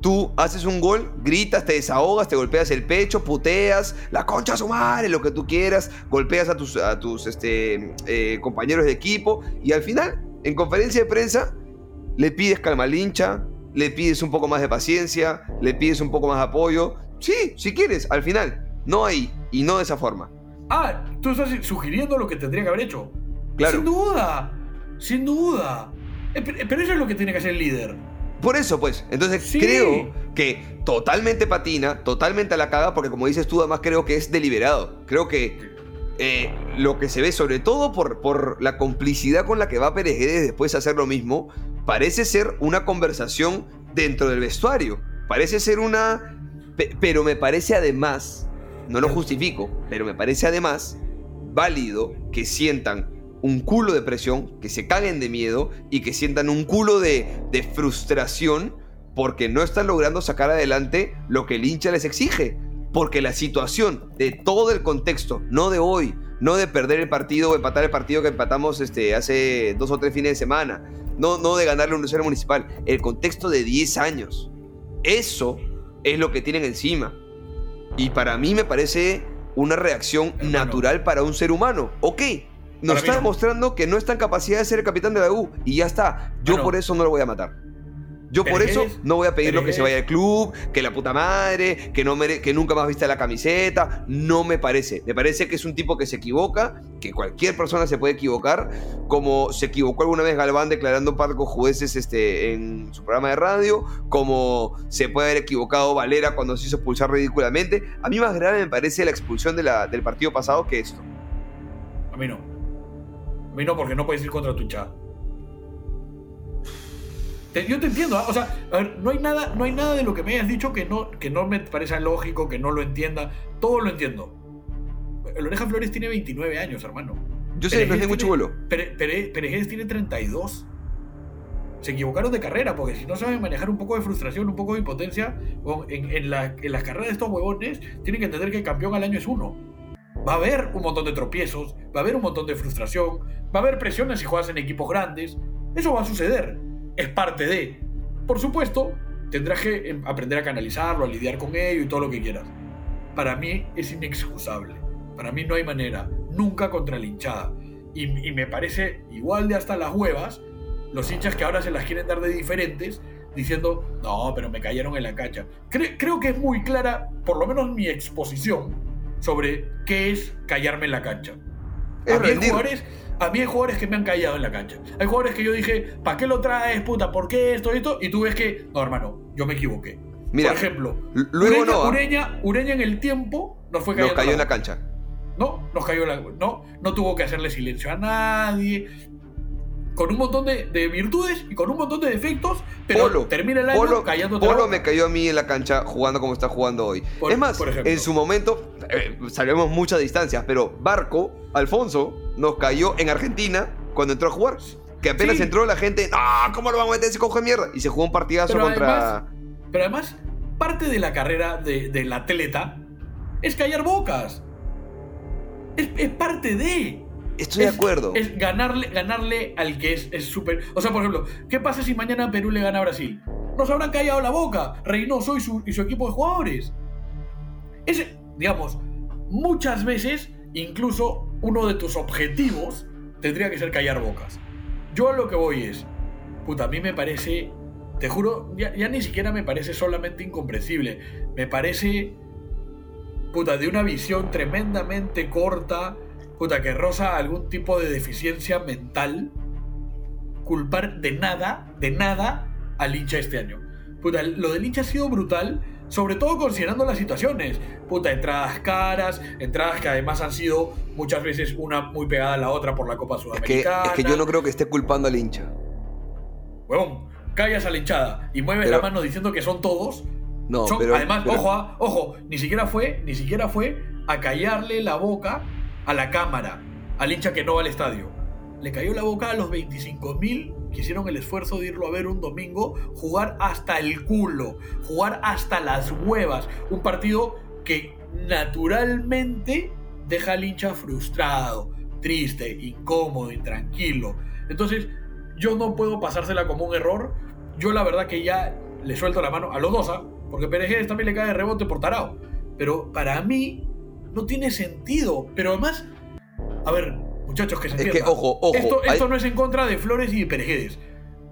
Tú haces un gol, gritas, te desahogas, te golpeas el pecho, puteas, la concha a su madre, lo que tú quieras, golpeas a tus, a tus este, eh, compañeros de equipo y al final, en conferencia de prensa, le pides calma al hincha, le pides un poco más de paciencia, le pides un poco más de apoyo. Sí, si quieres, al final, no ahí y no de esa forma. Ah, tú estás sugiriendo lo que tendría que haber hecho. Claro. Sin duda, sin duda. Eh, pe- Pero eso es lo que tiene que hacer el líder. Por eso, pues, entonces Sí. creo que totalmente patina, totalmente a la caga, porque como dices tú, además creo que es deliberado. Creo que eh, lo que se ve, sobre todo por, por la complicidad con la que va Pérez Guedes después a hacer lo mismo, parece ser una conversación dentro del vestuario. Parece ser una... pe- Pero me parece además, no lo justifico, pero me parece además válido que sientan un culo de presión, que se caguen de miedo y que sientan un culo de, de frustración porque no están logrando sacar adelante lo que el hincha les exige. Porque la situación de todo el contexto, no de hoy, no de perder el partido o empatar el partido que empatamos este, hace dos o tres fines de semana, no, no de ganarle a un Universidad Municipal, el contexto de 10 años. Eso es lo que tienen encima. Y para mí me parece una reacción Hermano. natural para un ser humano. Ok, nos Para está no. demostrando que no está en capacidad de ser el capitán de la U y ya está. Yo Bueno. por eso no lo voy a matar. Yo por eso es- no voy a pedirlo que se vaya al club, que la puta madre, que, no mere- que nunca más viste la camiseta. No me parece. Me parece que es un tipo que se equivoca, que cualquier persona se puede equivocar, como se equivocó alguna vez Galván declarando un par de jueces este, en su programa de radio, como se puede haber equivocado Valera cuando se hizo expulsar ridículamente. A mí más grave me parece la expulsión de la- del partido pasado que esto. A mí no. A mí no, porque no puedes ir contra tu hinchada. Te- yo te entiendo, ¿ah? o sea, a ver, no hay nada, no hay nada de lo que me hayas dicho que no, que no me parezca lógico, que no lo entienda. Todo lo entiendo. El Oreja Flores tiene 29 años, hermano. Yo sé, no es Peregués mucho vuelo. Peregués tiene 32. Se equivocaron de carrera, porque si no saben manejar un poco de frustración, un poco de impotencia, en la- en las carreras de estos huevones, tienen que entender que el campeón al año es uno. Va a haber un montón de tropiezos, va a haber un montón de frustración, va a haber presiones si juegas en equipos grandes. Eso va a suceder. Es parte de. Por supuesto, tendrás que em, aprender a canalizarlo, a lidiar con ello y todo lo que quieras. Para mí es inexcusable. Para mí no hay manera. Nunca contra la hinchada. Y, y me parece igual de hasta las huevas los hinchas que ahora se las quieren dar de diferentes diciendo, no, pero me cayeron en la cancha. Cre- creo que es muy clara, por lo menos mi exposición, sobre qué es callarme en la cancha. Es a, mí rendir. jugadores, a mí hay jugadores que me han callado en la cancha. Hay jugadores que yo dije, ¿para qué lo traes, puta? ¿Por qué esto y esto? Y tú ves que, no, hermano, yo me equivoqué. Mira, por ejemplo, luego Ureña, no, ¿ah? Ureña, Ureña en el tiempo nos fue Nos cayó en la la cancha. no, nos cayó la. No, no tuvo que hacerle silencio a nadie. Con un montón de, de virtudes y con un montón de defectos, pero Polo, termina el año Polo, callándote Polo me cayó a mí en la cancha jugando como está jugando hoy. Por- es más, por en su momento, eh, sabemos muchas distancias, pero Barco, Alfonso, nos cayó en Argentina cuando entró a jugar. Que apenas Sí. entró la gente, ¡ah! ¿Cómo lo vamos a meter ese cojo de mierda? Y se jugó un partidazo Pero contra. además- Pero además, parte de la carrera de- del atleta es callar bocas. Es, es parte de. Estoy es, de acuerdo. Es ganarle, ganarle al que es es súper. o sea, por ejemplo, ¿qué pasa si mañana Perú le gana a Brasil? Nos habrán callado la boca. Reynoso y su, y su equipo de jugadores. ese, digamos, muchas veces, incluso uno de tus objetivos tendría que ser callar bocas. Yo a lo que voy es, puta, a mí me parece, te juro, ya, ya ni siquiera me parece solamente incomprensible, me parece, puta, de una visión tremendamente corta, puta, que roza algún tipo de deficiencia mental, culpar de nada, de nada al hincha este año. Puta, lo del hincha ha sido brutal, sobre todo considerando las situaciones. Puta, entradas caras, entradas que además han sido muchas veces una muy pegada a la otra por la Copa Es que, Sudamericana. es que yo no creo que esté culpando al hincha. Huevón, callas a la hinchada y mueves Pero- la mano diciendo que son todos. No, son- pero. además, pero- ojo, ah, ojo, ni siquiera fue, ni siquiera fue a callarle la boca a la cámara, al hincha que no va al estadio. Le cayó la boca a los 25.000 que hicieron el esfuerzo de irlo a ver un domingo, jugar hasta el culo, jugar hasta las huevas. Un partido que naturalmente deja al hincha frustrado, triste, incómodo, intranquilo. Entonces, yo no puedo pasársela como un error. Yo la verdad que ya le suelto la mano a los dos, ¿ah? porque Pérez también le cae de rebote por tarao. Pero para mí no tiene sentido. Pero además, a ver, muchachos, que se Es que, entienda. ojo, ojo, Esto, hay- esto no es en contra de Flores y de Perejedes.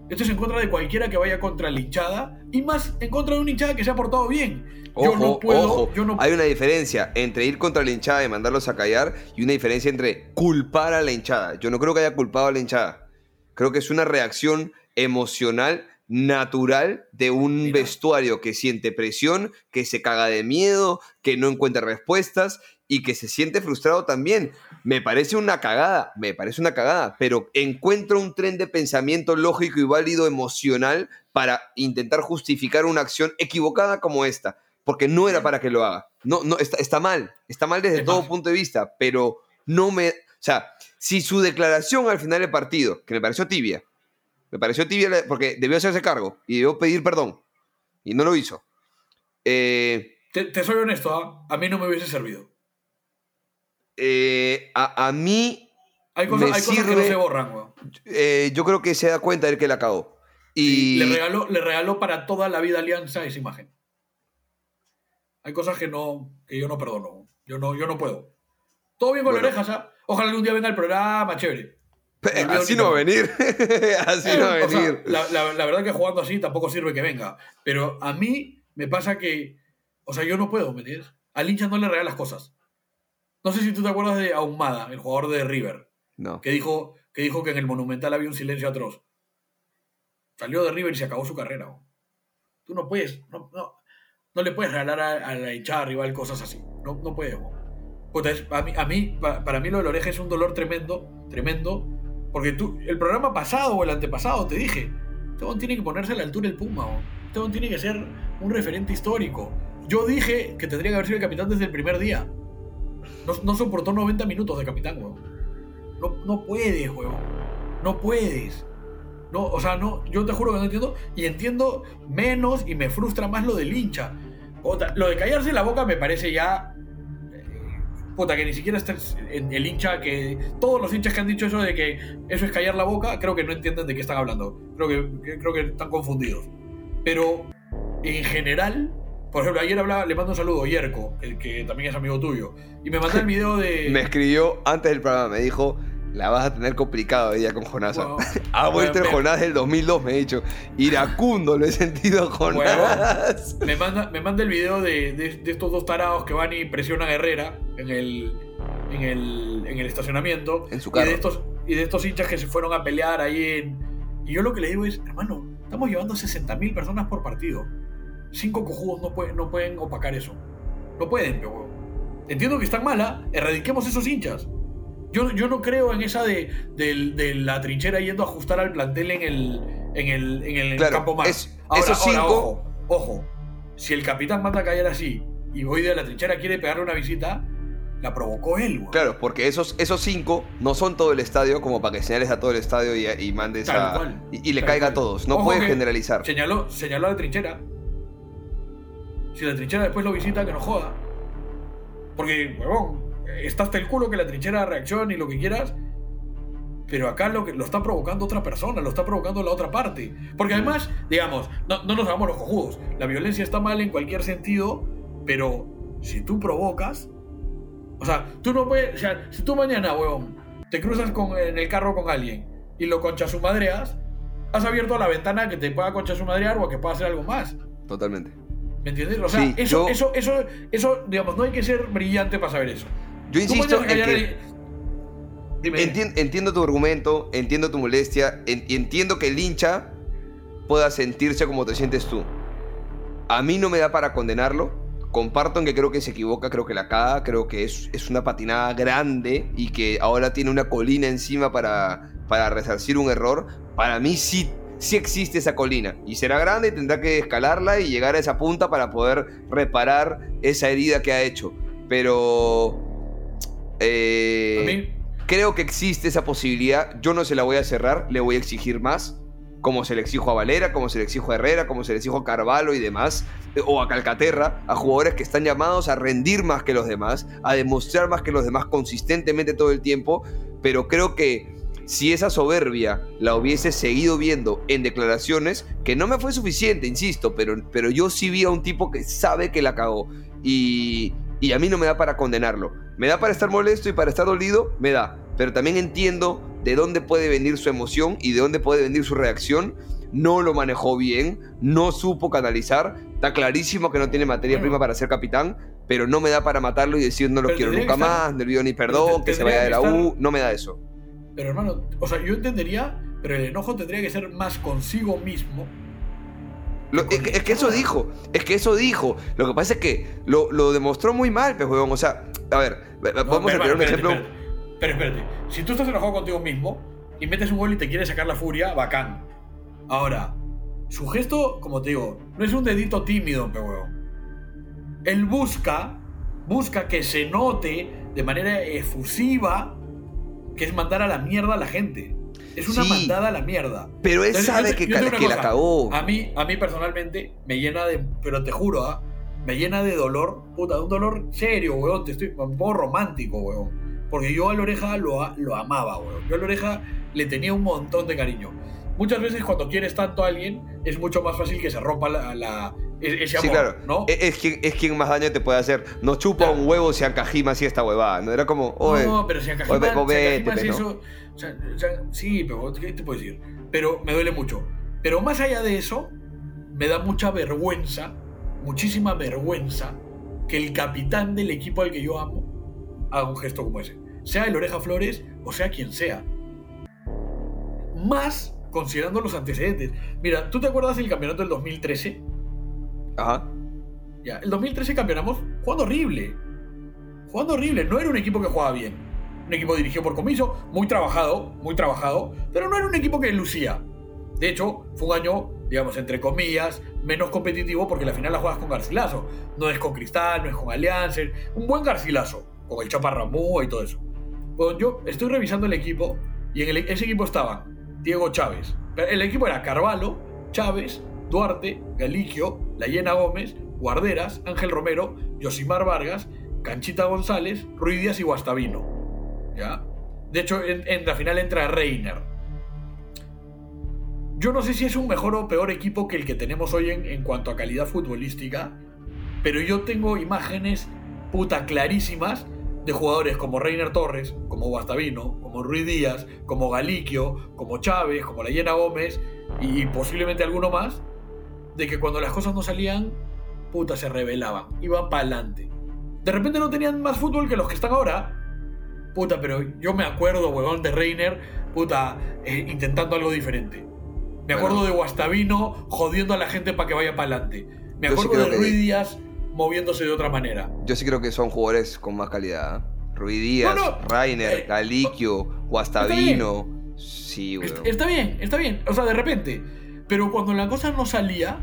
Esto es en contra de cualquiera que vaya contra la hinchada y más en contra de una hinchada que se ha portado bien. yo no puedo, ojo. yo no Hay una diferencia entre ir contra la hinchada y mandarlos a callar y una diferencia entre culpar a la hinchada. Yo no creo que haya culpado a la hinchada. Creo que es una reacción emocional natural de un Mira. vestuario que siente presión, que se caga de miedo, que no encuentra respuestas y que se siente frustrado también. Me parece una cagada, me parece una cagada, pero encuentro un tren de pensamiento lógico y válido emocional para intentar justificar una acción equivocada como esta, porque no era para que lo haga. No, no, está, está mal, está mal desde Es todo punto de vista, pero no me... O sea, si su declaración al final del partido, que me pareció tibia, me pareció tibia porque debió hacerse cargo y debió pedir perdón, y no lo hizo. Eh, te, te soy honesto, ¿ah? a mí no me hubiese servido. eh, a, a mí, Hay cosas, Me hay cosas que no sirve- se borran, weón. eh, yo creo que se da cuenta de que la cagó. Y Le, regaló, le regaló para toda la vida Alianza esa imagen. Hay cosas que no que yo no perdono. Yo no, yo no puedo. Todo bien con Bueno. las orejas, ¿ah? Ojalá algún día venga el programa, chévere. Así no, va a venir. <laughs> así no va a o sea, venir. la, la- la verdad que jugando así tampoco sirve que venga. Pero a mí me pasa que. O sea, yo no puedo, ¿me entiendes? Al hincha no le regalas cosas. No sé si tú te acuerdas de Ahumada, el jugador de River, No. que dijo que, dijo que en el Monumental había un silencio atroz. Salió de River y se acabó su carrera. ¿no? Tú no puedes. No, no, no le puedes regalar a, a la hinchada rival cosas así. No, no puedes. es- a mí, a mí- pa- para mí lo de la oreja es un dolor tremendo, tremendo, porque tú, el programa pasado o el antepasado te dije, este weón tiene que ponerse a la altura del Puma, weón. este tiene que ser un referente histórico. Yo dije que tendría que haber sido el capitán desde el primer día. No, soportó 90 minutos de capitán, weón. No, no puedes, weón. No puedes. No, o sea, no, yo te juro que no entiendo. Y entiendo menos y me frustra más lo del hincha. Puta, lo de callarse la boca me parece ya. Puta, que ni siquiera está el hincha que. Todos los hinchas que han dicho eso de que eso es callar la boca, creo que no entienden de qué están hablando. Creo que, que- creo que están confundidos. Pero en general, por ejemplo, ayer hablaba, le mando un saludo a Yerko, el que también es amigo tuyo. Y me mandó <laughs> el video de. Me escribió antes del programa, me dijo, la vas a tener complicado ella con Jonasa. <laughs> Bueno, ha vuelto el bueno, Jonás del 2002, me he dicho. Iracundo lo he sentido Jonás. Me manda, me manda el video de, de- de estos dos tarados que van y presionan a Herrera en el, en el, en el estacionamiento. En su Y carro. de, estos, y de estos hinchas que se fueron a pelear ahí en... Y yo lo que le digo es, hermano, estamos llevando 60.000 personas por partido. Cinco cojudos no pueden, no pueden opacar eso. No pueden, pero... Entiendo que están mala, erradiquemos esos hinchas. Yo, yo no creo en esa de, de- de la trinchera yendo a ajustar al plantel en el, en el, en el Claro, campo más. es- esos cinco- ojo, ojo, si el capitán manda a callar así y hoy de la trinchera quiere pegarle una visita, la provocó él, güey. Claro, porque esos, esos cinco no son todo el estadio como para que señales a todo el estadio y, y mandes Tal a... cual, y, y le caiga cual. a todos. No Ojo puedes generalizar. Señaló, señaló a la trinchera. Si la trinchera después lo visita, que no joda. Porque, huevón, está hasta el culo que la trinchera reaccione y lo que quieras. Pero acá lo que lo está provocando otra persona, lo está provocando la otra parte. Porque además, digamos, no, no nos hagamos los cojudos. La violencia está mal en cualquier sentido, pero si tú provocas, o sea, tú no puedes, o sea, si tú mañana, huevón, te cruzas con, en el carro con alguien y lo conchas su madreas, has abierto la ventana que te pueda conchar su madrear o a que pueda hacer algo más. Totalmente. ¿Me entiendes? O sea, Sí, eso, yo- eso, eso, eso, digamos, no hay que ser brillante para saber eso. Yo insisto en que... entiendo tu argumento, entiendo tu molestia, en- y entiendo que el hincha pueda sentirse como te sientes tú. A mí no me da para condenarlo. Comparto en que creo que se equivoca, creo que la caga, creo que es, es una patinada grande y que ahora tiene una colina encima para, para resarcir un error. Para mí sí, sí existe esa colina y será grande y tendrá que escalarla y llegar a esa punta para poder reparar esa herida que ha hecho. Pero... eh, A mí- Creo que existe esa posibilidad. Yo no se la voy a cerrar, le voy a exigir más. Como se le exijo a Valera, como se le exijo a Herrera, como se le exijo a Carvalho y demás. eh, O a Calcaterra, a jugadores que están llamados a rendir más que los demás, a demostrar más que los demás consistentemente todo el tiempo. Pero creo que si esa soberbia la hubiese seguido viendo en declaraciones, que no me fue suficiente, insisto, pero, pero yo sí vi a un tipo que sabe que la cagó. Y, y a mí no me da para condenarlo. Me da para estar molesto y para estar dolido, me da. Pero también entiendo de dónde puede venir su emoción y de dónde puede venir su reacción. No lo manejó bien, no supo canalizar. Está clarísimo que no tiene materia Bueno. prima para ser capitán, pero no me da para matarlo y decir no lo Pero quiero nunca estar- más, no le pido ni perdón, que se vaya de la U. No me da eso. Pero hermano, o sea, yo entendería, pero el enojo tendría que ser más consigo mismo. Lo- es, que, es que eso dijo, es que eso dijo. Lo que pasa es que lo, lo demostró muy mal, pues, huevón. O sea, a ver, No, vamos a pero, poner un espérate, ejemplo. Pero espérate, si tú estás enojado contigo mismo y metes un gol y te quieres sacar la furia, bacán. Ahora, su gesto, como te digo, no es un dedito tímido, pe huevón. Él busca, busca que se note de manera efusiva que es mandar a la mierda a la gente. Es una Sí. mandada a la mierda. Pero él yo sabe te- que, yo que una la cosa, cagó. A mí, a mí personalmente me llena de. Pero te juro, ¿ah? Me llena de dolor, puta, de un dolor serio, weón. Te estoy, un poco romántico, weón. Porque yo a la oreja lo, lo amaba, weón. Yo a la oreja le tenía un montón de cariño. Muchas veces cuando quieres tanto a alguien, es mucho más fácil que se rompa la, la- e- ese amor, Sí, claro. ¿no? Es, es quien, es quien más daño te puede hacer. No chupa Claro. un huevo si Ankajima así esta huevada. No era como, oye, no, pero si es pe, ¿no? eso. o sea, o sea, sí, pero ¿qué te puedo decir? Pero me duele mucho. Pero más allá de eso, me da mucha vergüenza, muchísima vergüenza, que el capitán del equipo al que yo amo haga un gesto como ese. Sea el Oreja Flores o sea quien sea. Más considerando los antecedentes. Mira, ¿tú te acuerdas del campeonato del 2013? Ajá. Ya, el 2013 campeonamos jugando horrible. Jugando horrible. No era un equipo que jugaba bien. Un equipo dirigido por comiso, muy trabajado, muy trabajado, pero no era un equipo que lucía. De hecho, fue un año, digamos, entre comillas, menos competitivo porque la final la juegas con Garcilaso. No es con Cristal, no es con Alianza. Un buen Garcilaso, con el Chaparramúa y todo eso. Bueno, yo estoy revisando el equipo y en el- ese equipo estaban Diego Chávez. El equipo era Carvalho, Chávez, Duarte, Galiquio, Layena Gómez, Guarderas, Ángel Romero, Yosimar Vargas, Canchita González, Ruiz Díaz y Guastavino. ¿Ya? De hecho, en, la final entra Reiner. Yo no sé si es un mejor o peor equipo que el que tenemos hoy en cuanto a calidad futbolística, pero yo tengo imágenes puta clarísimas de jugadores como Reiner Torres, como Guastavino, como Ruiz Díaz, como Galiquio, como Chávez, como Layena Gómez y posiblemente alguno más, de que cuando las cosas no salían, puta, se rebelaban, iban para adelante. De repente no tenían más fútbol que los que están ahora, puta, pero yo me acuerdo, huevón, de Reiner, puta, eh, intentando algo diferente. Me acuerdo de Guastavino jodiendo a la gente para que vaya para adelante. Me sí acuerdo de Ruiz Díaz moviéndose de otra manera. Yo sí creo que son jugadores con más calidad. ¿eh? Ruiz Díaz, No, no, Rainer, eh, Galiquio, Guastavino. Sí. Está bien, está bien. O sea, de repente. Pero cuando la cosa no salía,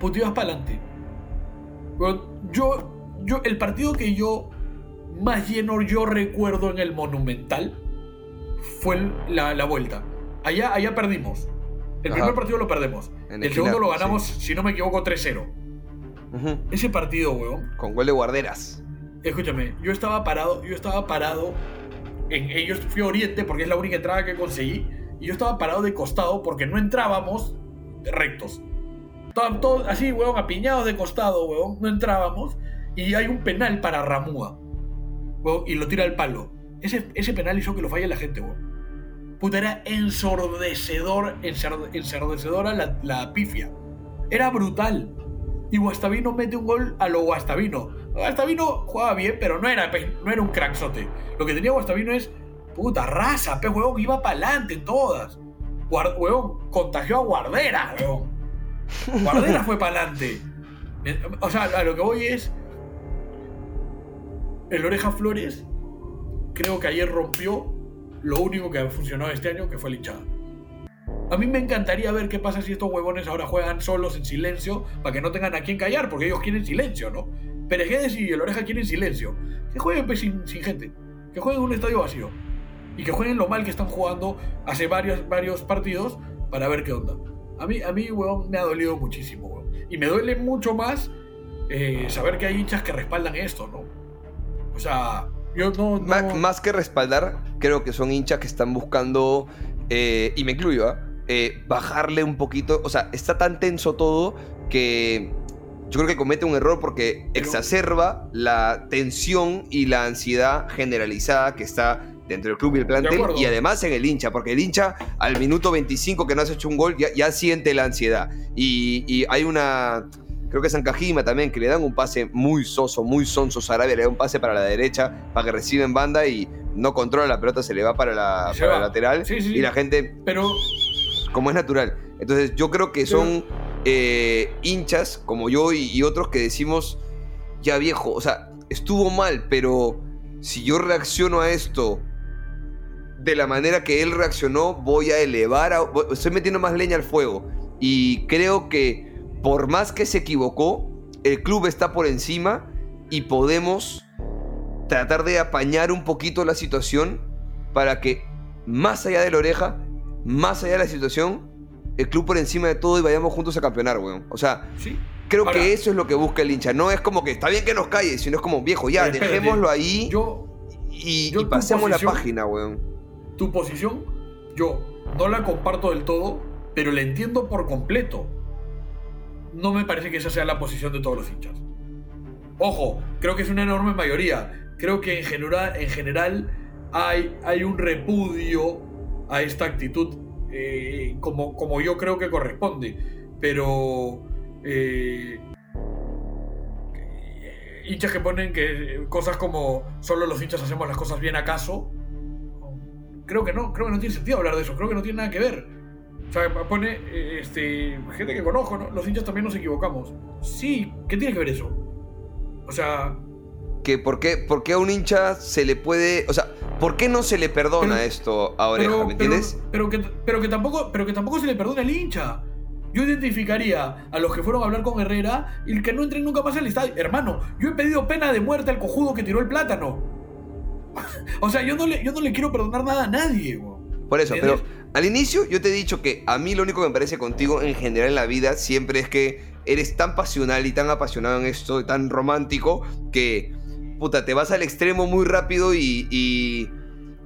pues te ibas para adelante. Yo, yo, el partido que yo más lleno yo recuerdo en el Monumental fue la, la vuelta. Allá, allá perdimos. El Ajá. primer partido lo perdemos. En el el segundo lo ganamos, si no me equivoco, 3-0. Ujú. Ese partido, weón. Con gol de guarderas. Escúchame, yo estaba parado, yo estaba parado en ellos fui a Oriente porque es la única entrada que conseguí y yo estaba parado de costado porque no entrábamos rectos. Estaban todos así, weón, apiñados de costado, weón, no entrábamos y hay un penal para Ramúa. weón, y lo tira al palo. Ese, ese penal hizo que lo falle la gente, weón. Puta, era ensordecedor, ensord- ensordecedora la, la pifia. Era brutal. Y Guastavino mete un gol a lo Guastavino. Guastavino jugaba bien, pero no era, no era un crackzote. Lo que tenía Guastavino es, puta, raza, pe, huevón, iba para adelante en todas. Huevón, contagió a Guardera, huevón. Guardera fue para adelante. O sea, a lo que voy es. El Oreja Flores, creo que ayer rompió lo único que ha funcionado este año, que fue la hinchada. A mí me encantaría ver qué pasa si estos huevones ahora juegan solos en silencio para que no tengan a quién callar, porque ellos quieren silencio, ¿no? Perejedes y el Oreja quieren silencio. Que jueguen pues, sin, gente, que jueguen en un estadio vacío y que jueguen lo mal que están jugando hace varios, varios partidos para ver qué onda. A mí, a mí, huevón, me ha dolido muchísimo, huevón. Y me duele mucho más eh, saber que hay hinchas que respaldan esto, ¿no? O sea, yo no... Más que respaldar, creo que son hinchas que están buscando, eh, y me incluyo, ¿ah? Bajarle un poquito. O sea, está tan tenso todo que yo creo que comete un error porque Pero- exacerba la tensión y la ansiedad generalizada que está dentro del club y el plantel y además en el hincha, porque el hincha al minuto 25 que no has hecho un gol ya, ya siente la ansiedad. Y, y hay una, creo que San Cajima también, que le dan un pase muy soso, muy sonso. Sarabia le da un pase para la derecha para que reciba en banda y no controla la pelota, se le va para la, para lateral Sí, sí, sí. y la gente, Pero como es natural. Entonces yo creo que son eh, hinchas como yo y, y otros que decimos, ya viejo, o sea, estuvo mal, pero si yo reacciono a esto de la manera que él reaccionó, voy a elevar, a- voy- estoy metiendo más leña al fuego. Y creo que por más que se equivocó, el club está por encima y podemos tratar de apañar un poquito la situación para que más allá de la oreja, más allá de la situación, el club por encima de todo y vayamos juntos a campeonar, weón. O sea, sí. creo Ahora- que eso es lo que busca el hincha. No es como que está bien que nos calle, sino es como, viejo, ya, espérate, dejémoslo ahí Yo, y, yo y tu pasemos la página, weón. tu posición, yo no la comparto del todo, pero la entiendo por completo. No me parece que esa sea la posición de todos los hinchas. Ojo, creo que es una enorme mayoría. Creo que en general, en general hay, hay un repudio a esta actitud eh, como, como yo creo que corresponde. Pero eh, hinchas que ponen que cosas como solo los hinchas hacemos las cosas bien acaso creo que no, creo que no tiene sentido hablar de eso, creo que no tiene nada que ver. O sea, pone eh, este, gente que conozco, ¿no? Los hinchas también nos equivocamos. Sí, ¿qué tiene que ver eso? O sea, Que por qué, por qué a un hincha se le puede. O sea, ¿por qué no se le perdona Pero- esto a Oreja? pero, ¿Me entiendes? Pero, que, pero, que tampoco, pero que tampoco se le perdona al hincha. Yo identificaría a los que fueron a hablar con Herrera y que no entren nunca más al estadio. Hermano, yo he pedido pena de muerte al cojudo que tiró el plátano. <laughs> o sea, yo no le, yo no le quiero perdonar nada a nadie, weón. Por eso, pero al inicio yo te he dicho que a mí lo único que me parece contigo en general en la vida siempre es que eres tan pasional y tan apasionado en esto, y tan romántico, que puta, te vas al extremo muy rápido y, y,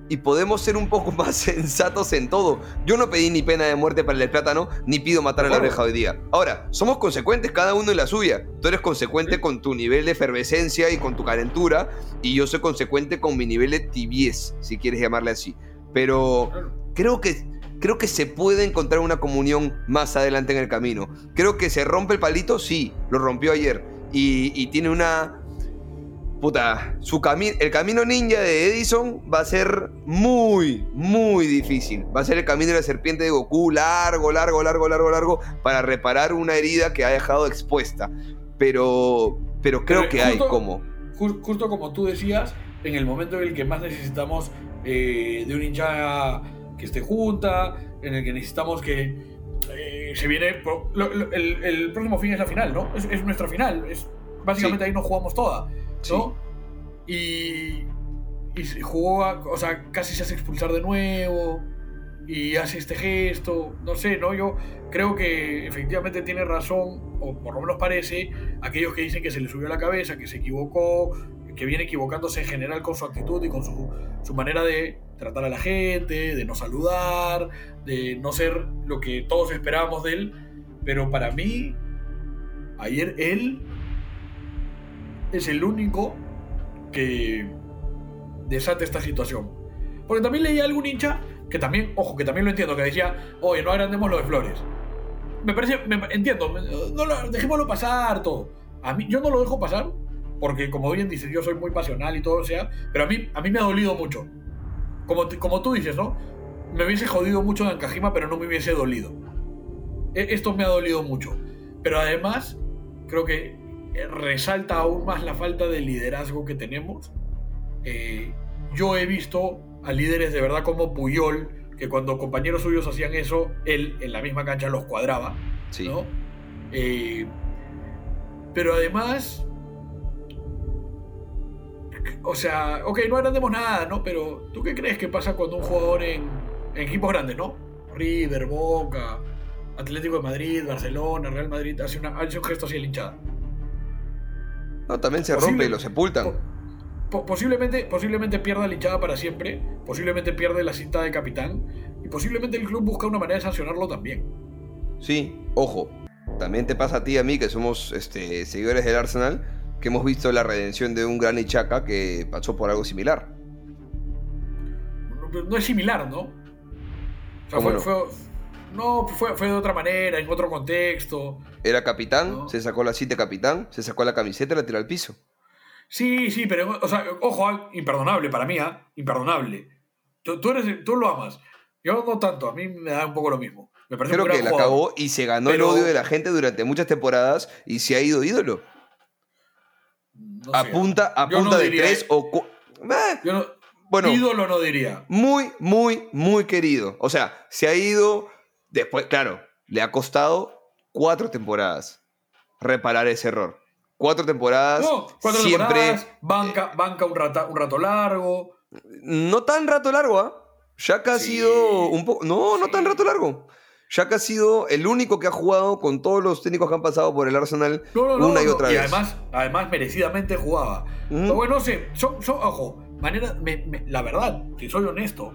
y podemos ser un poco <laughs> más sensatos en todo. Yo no pedí ni pena de muerte para el plátano, ni pido matar a la oreja hoy día. Ahora, somos consecuentes cada uno en la suya. Tú eres consecuente con tu nivel de efervescencia y con tu calentura, y yo soy consecuente con mi nivel de tibiez, si quieres llamarle así. Pero creo que, creo que se puede encontrar una comunión más adelante en el camino. Creo que se rompe el palito, sí, lo rompió ayer. Y, y tiene una... Puta, su cami- el camino ninja de Edison va a ser muy, muy difícil. Va a ser el camino de la serpiente de Goku, largo, largo, largo, largo, largo, para reparar una herida que ha dejado expuesta. Pero, pero creo Pero que hay justo- como. Ju- justo como tú decías, en el momento en el que más necesitamos eh, de un hincha que esté junta, en el que necesitamos que eh, se viene. pro- lo- lo- el, el próximo fin es la final, ¿no? Es, es nuestra final. Es, básicamente Sí. ahí nos jugamos toda, ¿no? Y, y se jugó, a- o sea, casi se hace expulsar de nuevo y hace este gesto, no sé, ¿no? Yo creo que efectivamente tiene razón, o por lo menos parece, aquellos que dicen que se le subió la cabeza, que se equivocó, que viene equivocándose en general con su actitud y con su, su manera de tratar a la gente, de no saludar, de no ser lo que todos esperábamos de él, pero para mí, ayer él es el único que desata esta situación. Porque también leía algún hincha que también, ojo, que también lo entiendo, que decía, oye, no agrandemos lo de Flores. Me parece, me, entiendo, no lo, dejémoslo pasar todo. A mí, yo no lo dejo pasar, porque como bien dices, yo soy muy pasional y todo, o sea, pero a mí, a mí me ha dolido mucho. Como, como tú dices, ¿no? Me hubiese jodido mucho de Ancajima, pero no me hubiese dolido. E, esto me ha dolido mucho. Pero además, creo que resalta aún más la falta de liderazgo que tenemos. Eh, yo he visto a líderes de verdad como Puyol, que cuando compañeros suyos hacían eso, él en la misma cancha los cuadraba. Sí. Eh, pero además, o sea, ok, no agrandemos nada, ¿no? Pero ¿tú qué crees que pasa cuando un jugador en, equipos grandes, ¿no? River, Boca, Atlético de Madrid, Barcelona, Real Madrid, hace, una, hace un gesto hacia la hinchada. No, también se rompe y lo sepultan posiblemente, posiblemente pierda la hinchada para siempre, posiblemente pierde la cinta de capitán y posiblemente el club busca una manera de sancionarlo también. Sí, ojo, también te pasa a ti y a mí que somos este, seguidores del Arsenal, que hemos visto la redención de un gran Ichaka que pasó por algo similar. No, es similar, ¿no? no? Fue, de otra manera, en otro contexto. Era capitán, se sacó la cita capitán, se sacó la camiseta y la tiró al piso. Sí, sí, pero, o sea, ojo, ah, imperdonable para mí, ¿ah? Imperdonable. Tú, eres, tú lo amas. Yo no tanto, a mí me da un poco lo mismo. Me parece Creo que la acabó y se ganó el odio de la gente durante muchas temporadas y se ha ido ídolo. a punta, a punta de tres o eh, bueno, ídolo no diría. Muy, muy, muy querido. O sea, se ha ido después, claro, le ha costado cuatro temporadas reparar ese error cuatro temporadas. siempre. banca, banca un, un rato largo. No tan rato largo, ¿ah? Shaka ha sido un poco. No, no tan rato largo. Shaka ha sido el único que ha jugado con todos los técnicos que han pasado por el Arsenal una y otra vez. Y además, además merecidamente jugaba. bueno, no sé, ojo, manera, la verdad, si soy honesto,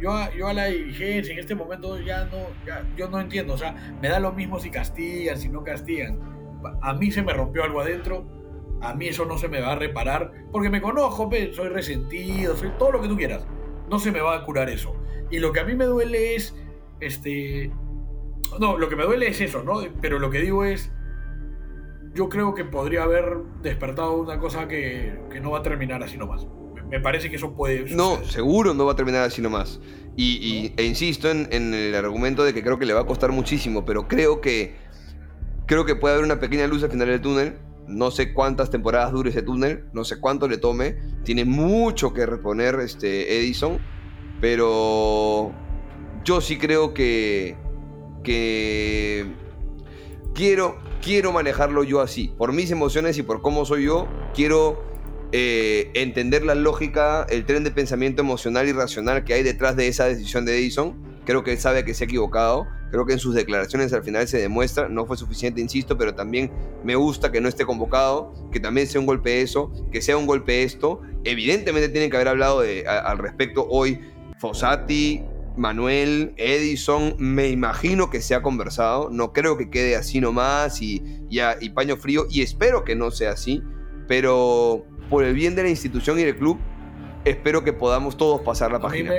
yo, yo, a la dirigencia en este momento ya no, yo no entiendo. O sea, me da lo mismo si castigan, si no castigan a mí se me rompió algo adentro, a mí eso no se me va a reparar, porque me conozco, soy resentido, soy todo lo que tú quieras. No se me va a curar eso. Y lo que a mí me duele es, este, no, lo que me duele es eso, ¿no? Pero lo que digo es, yo creo que podría haber despertado una cosa que, no va a terminar así nomás. Me parece que eso puede... No, seguro no va a terminar así nomás. Y, e insisto en, en el argumento de que creo que le va a costar muchísimo, pero creo que Creo que puede haber una pequeña luz al final del túnel. No sé cuántas temporadas dure ese túnel, no sé cuánto le tome. Tiene mucho que reponer este Edison, pero yo sí creo que, que quiero, quiero manejarlo yo así. Por mis emociones y por cómo soy yo, quiero eh, entender la lógica, el tren de pensamiento emocional y racional que hay detrás de esa decisión de Edison. Creo que él sabe que se ha equivocado Creo que en sus declaraciones al final se demuestra, no fue suficiente, insisto, pero también me gusta que no esté convocado, que también sea un golpe eso, que sea un golpe esto. Evidentemente tienen que haber hablado al respecto hoy Fossati, Manuel, Edison, me imagino que se ha conversado, no creo que quede así nomás y, y, paño frío, y espero que no sea así, pero por el bien de la institución y del club, espero que podamos todos pasar la página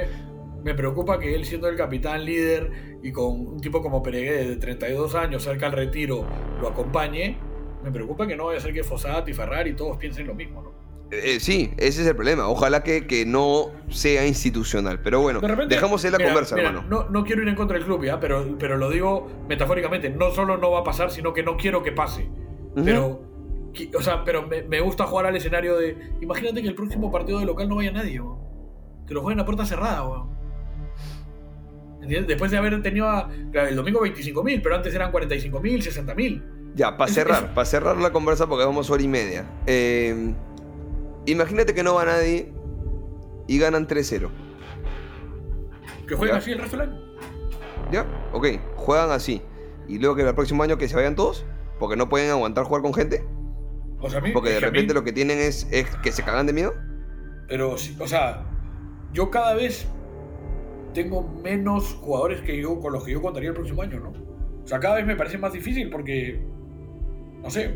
me preocupa que él siendo el capitán líder y con un tipo como Peregué de 32 años cerca al retiro lo acompañe, me preocupa que no vaya a ser que Fossati, Ferrari todos piensen lo mismo, ¿no? Eh, sí, ese es el problema. Ojalá que, que no sea institucional. Pero bueno, dejamos en la conversa, hermano. No, no, quiero ir en contra del club, ¿ya? Pero, pero lo digo metafóricamente. No solo no va a pasar, sino que no quiero que pase. Pero, o sea, pero me, gusta jugar al escenario de. Imagínate que el próximo partido de local no vaya nadie, Que lo jueguen a puerta cerrada, weón. Después de haber tenido el domingo 25.000, pero antes eran 45.000, 60.000. Ya, para cerrar, para cerrar la conversa porque vamos hora y media. Em, imagínate que no va nadie y ganan 3-0. ¿Que jueguen así el resto del año? Ya, ok, juegan así. Y luego que el próximo año que se vayan todos, porque no pueden aguantar jugar con gente. O sea, a mí, porque de repente lo que tienen es, es que se cagan de miedo. Pero, o sea, yo cada vez tengo menos jugadores que yo con los que yo contaría el próximo año, ¿no? O sea, cada vez me parece más difícil porque, no sé,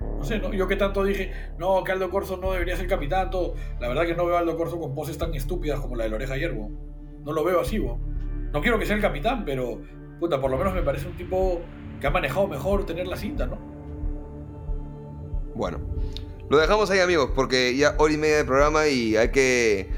No sé, ¿no? Yo que tanto dije, no, que Aldo Corso no debería ser capitán, todo. La verdad que no veo a Aldo Corso con poses tan estúpidas como la de la oreja hierbo. No lo veo así, bo. No quiero que sea el capitán, pero, puta, por lo menos me parece un tipo que ha manejado mejor tener la cinta, ¿no? Bueno, lo dejamos ahí, amigos, porque ya hora y media de programa y hay que,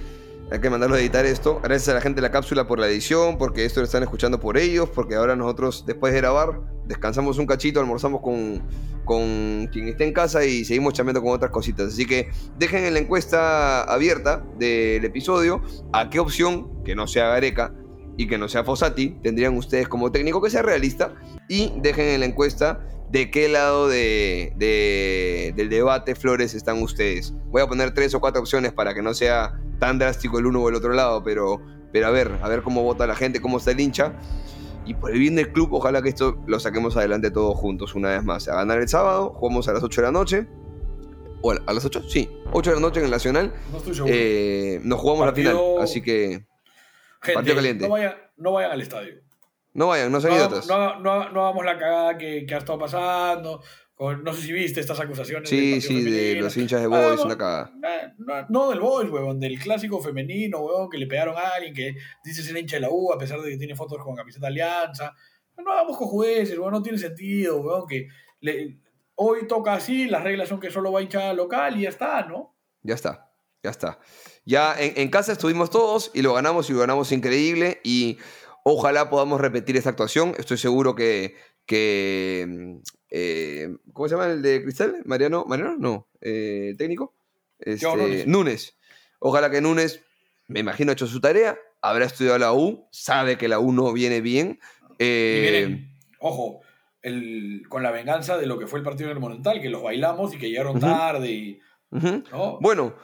hay que mandarlo a editar esto. Gracias a la gente de la cápsula por la edición, porque esto lo están escuchando por ellos, porque ahora nosotros, después de grabar, descansamos un cachito, almorzamos con, con quien esté en casa y seguimos chambeando con otras cositas. Así que dejen en la encuesta abierta del episodio a qué opción, que no sea Gareca y que no sea Fossati, tendrían ustedes como técnico que sea realista. Y dejen en la encuesta de qué lado de, de- del debate Flores están ustedes. Voy a poner tres o cuatro opciones para que no sea tan drástico el uno o el otro lado, pero, pero a ver, a ver cómo vota la gente, cómo está el hincha. Y por el bien del club, ojalá que esto lo saquemos adelante todos juntos una vez más. A ganar el sábado, jugamos a las 8 de la noche. ¿O a las 8? Sí, 8 de la noche en el Nacional. No estoy seguro. Eh, nos jugamos la Partido- final, así que Gente, partido caliente. No, vayan, no vayan al estadio. No vayan, no sean No, idiotas. no, no- no hagamos la cagada que, que ha estado pasando. con- no sé si viste estas acusaciones. Sí, sí, de los hinchas de Ah, Boys, no, una cagada. eh, No, no del Boys, huevón, del clásico femenino, huevón, que le pegaron a alguien que dice ser hincha de la U a pesar de que tiene fotos con camiseta de Alianza. No hagamos con jueces, huevón, no tiene sentido, huevón, que le- hoy toca así, las reglas son que solo va hinchada local y ya está, ¿no? Ya está, ya está. Ya en, en casa estuvimos todos y lo ganamos y lo ganamos increíble y ojalá podamos repetir esta actuación. Estoy seguro que, que mm, eh, ¿cómo se llama el de Cristal? Mariano, Mariano, no, eh, técnico. Este, Núñez. Núñez. Ojalá que Núñez, me imagino, ha hecho su tarea, habrá estudiado la U, sabe que la U no viene bien. Y eh, ojo, el, con la venganza de lo que fue el partido en el Monumental, que los bailamos y que llegaron tarde y... ujú. ¿no? Bueno,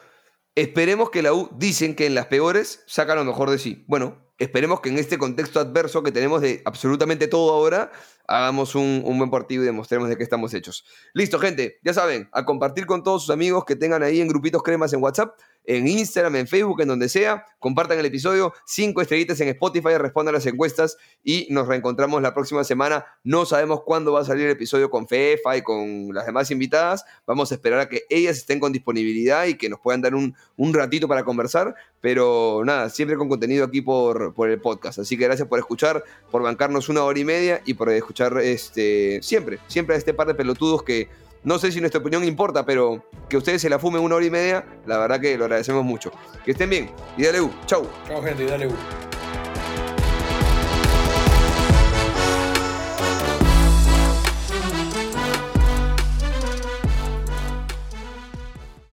esperemos que la U, dicen que en las peores saca lo mejor de sí. Bueno, esperemos que en este contexto adverso que tenemos de absolutamente todo ahora, hagamos un, un buen partido y demostremos de qué estamos hechos. Listo, gente, ya saben, a compartir con todos sus amigos que tengan ahí en grupitos cremas en WhatsApp, en Instagram, en Facebook, en donde sea. Compartan el episodio, cinco estrellitas en Spotify, respondan las encuestas y nos reencontramos la próxima semana. No sabemos cuándo va a salir el episodio con Fefa y con las demás invitadas. Vamos a esperar a que ellas estén con disponibilidad y que nos puedan dar un, un ratito para conversar. Pero nada, siempre con contenido aquí por, por el podcast. Así que gracias por escuchar, por bancarnos una hora y media y por escuchar este, siempre, siempre a este par de pelotudos que no sé si nuestra opinión importa, pero que ustedes se la fumen una hora y media, la verdad que lo agradecemos mucho. Que estén bien y dale U. Chau. Chao, gente, y dale. U.